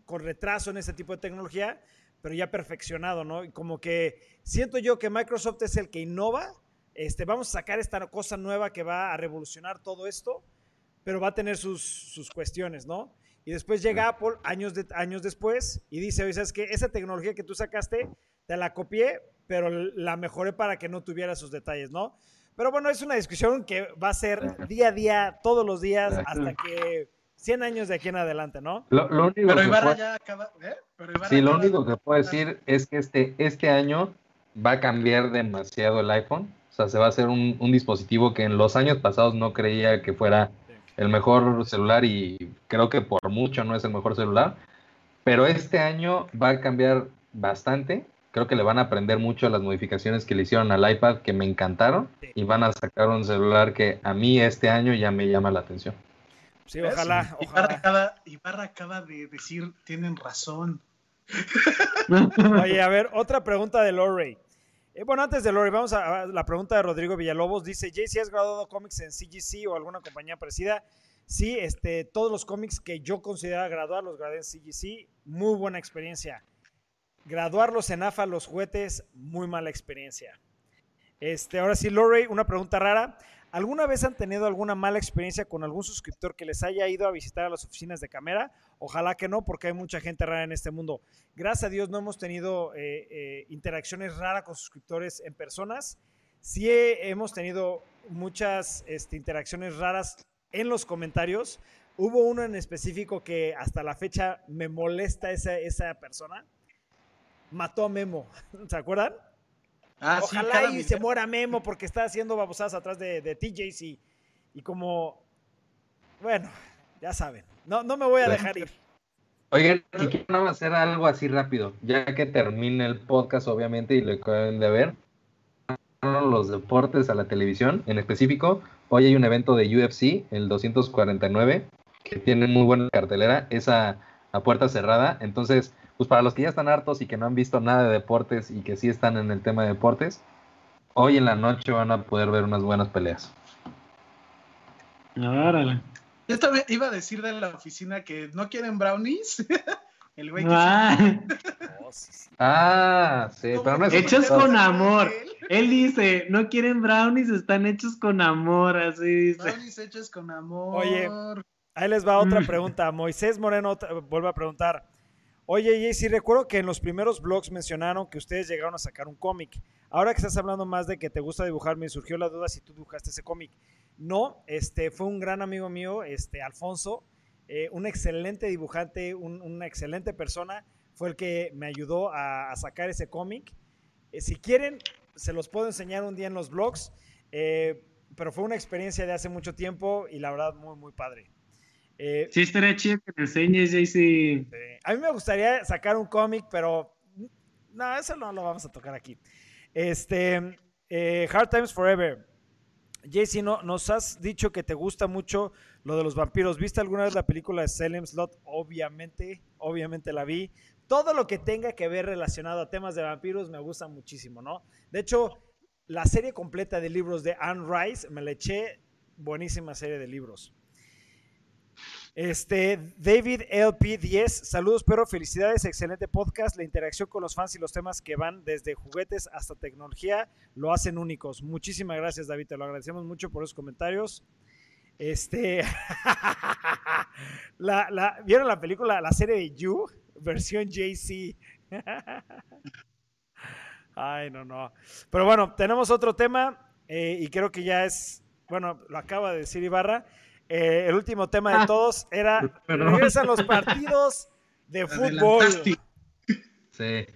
con retraso en ese tipo de tecnología, pero ya perfeccionado, ¿no? Y como que siento yo que Microsoft es el que innova este, vamos a sacar esta cosa nueva que va a revolucionar todo esto, pero va a tener sus, sus cuestiones, ¿no? Y después llega Apple años, de, años después y dice, oye, ¿sabes qué? Esa tecnología que tú sacaste, te la copié, pero la mejoré para que no tuviera esos detalles, ¿no? Pero bueno, es una discusión que va a ser día a día, todos los días, hasta que 100 años de aquí en adelante, ¿no? Lo, único pero Ibarra ya acaba, ¿eh? sí, lo único que puedo decir es que este, este año va a cambiar demasiado el iPhone o sea, se va a hacer un, dispositivo que en los años pasados no creía que fuera el mejor celular y creo que por mucho no es el mejor celular. Pero este año va a cambiar bastante. Creo que le van a aprender mucho a las modificaciones que le hicieron al iPad que me encantaron y van a sacar un celular que a mí este año ya me llama la atención. Sí, ojalá. Ibarra acaba, de decir, tienen razón. Oye, a ver, otra pregunta de Lorray. Eh, bueno, antes de Lori, vamos a, la pregunta de Rodrigo Villalobos. Dice, Jay, ¿si has graduado cómics en CGC o alguna compañía parecida? Sí, este, todos los cómics que yo consideraba graduar los gradué en CGC. Muy buena experiencia. Graduarlos en AFA, los juguetes, muy mala experiencia. Este, ahora sí, Lori, una pregunta rara. ¿Alguna vez han tenido alguna mala experiencia con algún suscriptor que les haya ido a visitar a las oficinas de cámara? Ojalá que no, porque hay mucha gente rara en este mundo. Gracias a Dios no hemos tenido eh, eh, interacciones raras con suscriptores en personas. Sí hemos tenido muchas este, interacciones raras en los comentarios. Hubo uno en específico que hasta la fecha me molesta esa, esa persona. Mató a Memo, ¿se acuerdan? Ah, sí, Ojalá cada y se muera Memo porque está haciendo babosadas atrás de, de TJs y, y como, bueno, ya saben, no, no me voy a Sí. dejar ir. Oigan, y quiero nada más hacer algo así rápido, ya que termine el podcast, obviamente, y lo que deben de ver. Los deportes a la televisión, en específico, hoy hay un evento de UFC, el 249, que tiene muy buena cartelera, es a, a puerta cerrada. Entonces, pues para los que ya están hartos y que no han visto nada de deportes y que sí están en el tema de deportes, hoy en la noche van a poder ver unas buenas peleas. Órale. Yo también iba a decir de la oficina que no quieren brownies. El güey que Ah, Oh, sí, sí. Ah, sí, ¿Cómo pero no es que Hechos con amor. él? él dice, no quieren brownies, están hechos con amor, así dice. Brownies hechos con amor. Oye. Ahí les va otra Mm. pregunta. Moisés Moreno vuelve a preguntar. Oye, Jaycee, recuerdo que en los primeros blogs mencionaron que ustedes llegaron a sacar un cómic. Ahora que estás hablando más de que te gusta dibujar, me surgió la duda si tú dibujaste ese cómic. No, este fue un gran amigo mío, este Alfonso, eh, un excelente dibujante, un- una excelente persona, fue el que me ayudó a, a sacar ese cómic. Eh, si quieren, se los puedo enseñar un día en los blogs, eh, pero fue una experiencia de hace mucho tiempo y la verdad muy, muy padre. Eh, Sí, estaría chido que me enseñes, eh, a mí me gustaría sacar un cómic, pero no, eso no lo vamos a tocar aquí. Este, eh, Hard Times Forever. Jaycee, no, nos has dicho que te gusta mucho lo de los vampiros. ¿Viste alguna vez la película de Salem Slot? Obviamente, obviamente la vi. Todo lo que tenga que ver relacionado a temas de vampiros me gusta muchísimo, ¿no? De hecho, la serie completa de libros de Anne Rice me la eché. Buenísima serie de libros. Este, David LP10, saludos, pero felicidades, excelente podcast. La interacción con los fans y los temas que van desde juguetes hasta tecnología lo hacen únicos. Muchísimas gracias, David, te lo agradecemos mucho por esos comentarios. Este, ¿vieron la película, la serie de You? Versión JC. Ay, no, no. Pero bueno, tenemos otro tema eh, y creo que ya es, bueno, lo acaba de decir Ibarra. Eh, el último tema de Ah. todos era regresan los partidos de fútbol. Sí.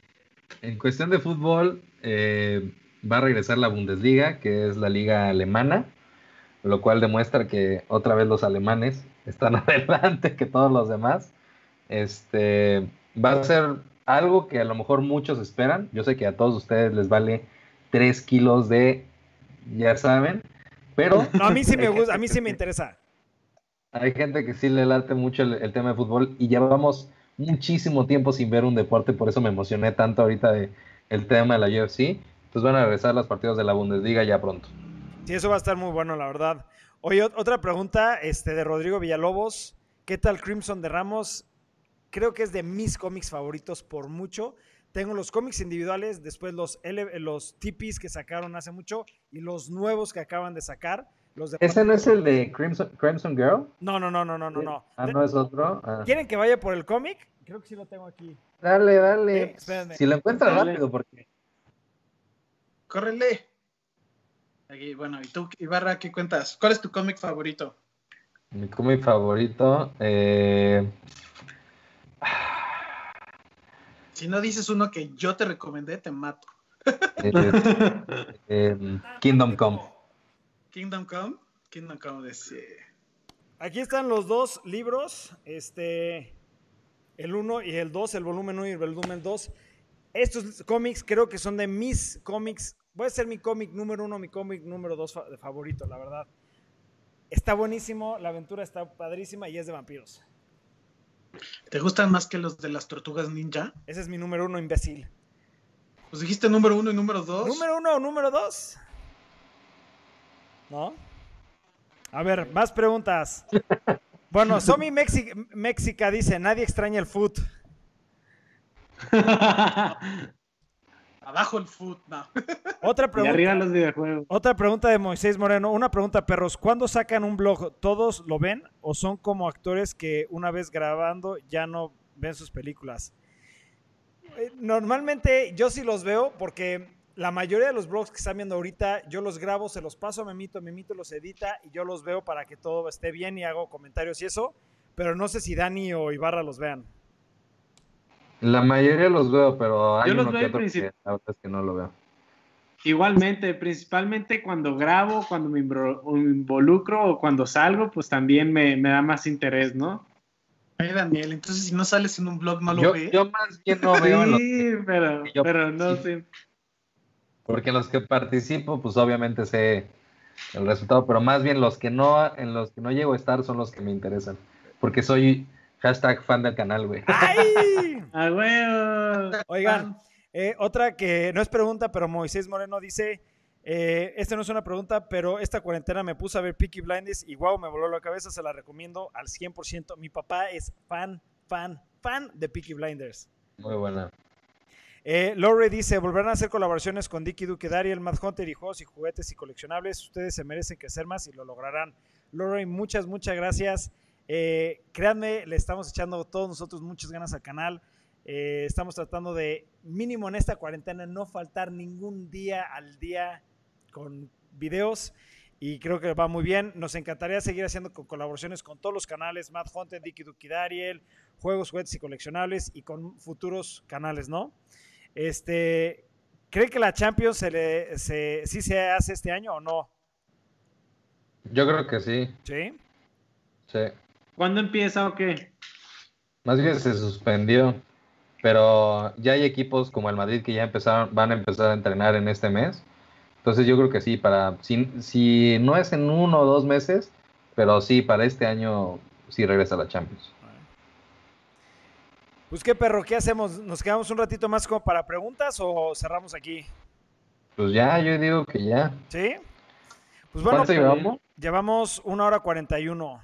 En cuestión de fútbol, eh, va a regresar la Bundesliga, que es la liga alemana, lo cual demuestra que otra vez los alemanes están adelante que todos los demás. Este va a ser algo que a lo mejor muchos esperan. Yo sé que a todos ustedes les vale 3 kilos de, ya saben, pero No, a mí sí me gusta, a mí sí me interesa. Hay gente que sí le late mucho el, tema de fútbol y llevamos muchísimo tiempo sin ver un deporte, por eso me emocioné tanto ahorita de el tema de la UFC. Entonces van a regresar los partidos de la Bundesliga ya pronto. Sí, eso va a estar muy bueno, la verdad. Oye, ot- otra pregunta este, de Rodrigo Villalobos. ¿Qué tal Crimson de Ramos? Creo que es de mis cómics favoritos por mucho. Tengo los cómics individuales, después los, los tipis que sacaron hace mucho y los nuevos que acaban de sacar. Los de ¿Ese no es el de Crimson, Crimson Girl? No, no, no, no, no, no. no. Ah, no es otro. Ah. ¿Quieren que vaya por el cómic? Creo que sí lo tengo aquí. Dale, dale. Sí, espérenme. Si lo encuentras Dale. rápido, porque Córrele. Aquí, bueno, ¿y tú, Ibarra, qué cuentas? ¿Cuál es tu cómic favorito? mi cómic favorito. eh, Si no dices uno que yo te recomendé, te mato. eh, eh, Kingdom Come. Kingdom Come. Kingdom Come es... eh, Aquí están los dos libros, este, el 1 y el 2, el volumen 1 y el volumen 2. Estos cómics creo que son de mis cómics. Voy a ser mi cómic número uno, mi cómic número dos fa- de favorito, la verdad. Está buenísimo, la aventura está padrísima y es de vampiros. ¿Te gustan más que los de las tortugas ninja? Ese es mi número uno, imbécil. Pues dijiste número uno y número dos. ¿Número uno o número dos? ¿No? A ver, más preguntas. Bueno, Somi Mexi- Mexica dice, nadie extraña el foot. Abajo el foot, no. Otra y pregunta. arriba los videojuegos. Otra pregunta de Moisés Moreno. Una pregunta, perros. ¿Cuándo sacan un blog? ¿Todos lo ven o son como actores que una vez grabando ya no ven sus películas? Eh, Normalmente yo sí los veo porque la mayoría de los blogs que están viendo ahorita yo los grabo, se los paso a Memito, Memito los edita y yo los veo para que todo esté bien y hago comentarios y eso. Pero no sé si Dani o Ibarra los vean. La mayoría los veo, pero hay Yo los uno veo que en otro que principio. la verdad es que no lo veo. Igualmente, principalmente cuando grabo, cuando me involucro o cuando salgo, pues también me, da más interés, ¿no? Ay, Daniel, entonces si no sales en un blog no lo yo, ves. Yo más bien no veo. Sí, pero, pero no sé. Porque los que participo, pues obviamente sé el resultado, pero más bien los que no, en los que no llego a estar son los que me interesan. Porque soy hashtag fan del canal, güey. ¡Ay! ¡A huevo! Oigan, eh, otra que no es pregunta, pero Moisés Moreno dice, eh, esta no es una pregunta, pero esta cuarentena me puse a ver Peaky Blinders y wow, me voló la cabeza, se la recomiendo al 100%. Mi papá es fan, fan, fan de Peaky Blinders. Muy buena. Eh, dice, volverán a hacer colaboraciones con Dicky Duke, Dariel, Mad Hunter y juegos y juguetes y coleccionables. Ustedes se merecen crecer más y lo lograrán. Lore, muchas, muchas gracias. Eh, créanme, le estamos echando todos nosotros muchas ganas al canal. Eh, estamos tratando de, mínimo en esta cuarentena, no faltar ningún día al día con videos. Y creo que va muy bien. Nos encantaría seguir haciendo colaboraciones con todos los canales, Mad Hunter, Dicky Duki Dariel, juegos, juguetes y coleccionables y con futuros canales, ¿no? Este, ¿Cree que la Champions se le, se, sí se hace este año o no? Yo creo que sí. ¿Sí? Sí. ¿Cuándo empieza o qué? Más bien se suspendió, pero ya hay equipos como el Madrid que ya empezaron, van a empezar a entrenar en este mes. Entonces yo creo que sí, para si, si no es en uno o dos meses, pero sí, para este año sí regresa la Champions. Pues qué perro, ¿qué hacemos? ¿Nos quedamos un ratito más como para preguntas o cerramos aquí? Pues ya, yo digo que ya. ¿Sí? Pues bueno, ¿Cuánto llevamos? Llevamos una hora cuarenta y uno.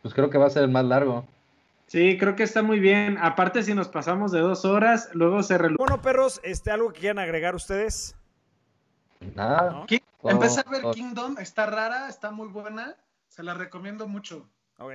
Pues creo que va a ser el más largo. Sí, creo que está muy bien. Aparte, si nos pasamos de dos horas, luego se relu Bueno, perros, este, ¿algo que quieran agregar ustedes? Nada. ¿No? Empecé a ver Kingdom, está rara, está muy buena. Se la recomiendo mucho. Ok,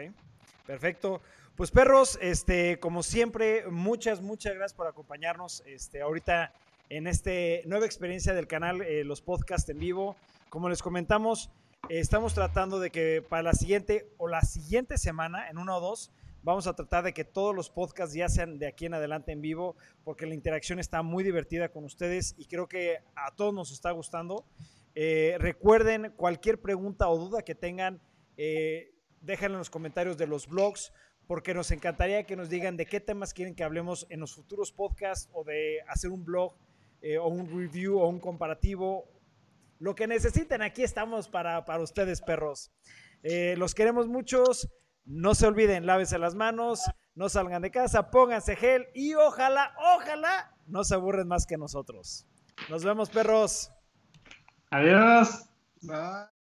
perfecto. Pues perros, este, como siempre, muchas, muchas gracias por acompañarnos este, ahorita en esta nueva experiencia del canal, eh, los podcasts en vivo. Como les comentamos, estamos tratando de que para la siguiente o la siguiente semana, en uno o dos, vamos a tratar de que todos los podcasts ya sean de aquí en adelante en vivo, porque la interacción está muy divertida con ustedes y creo que a todos nos está gustando. Eh, recuerden cualquier pregunta o duda que tengan, eh, déjenla en los comentarios de los blogs porque nos encantaría que nos digan de qué temas quieren que hablemos en los futuros podcasts o de hacer un blog eh, o un review o un comparativo. Lo que necesiten, aquí estamos para, para ustedes, perros. Eh, los queremos muchos. No se olviden, lávense las manos, no salgan de casa, pónganse gel y ojalá, ojalá no se aburren más que nosotros. Nos vemos, perros. Adiós. Bye.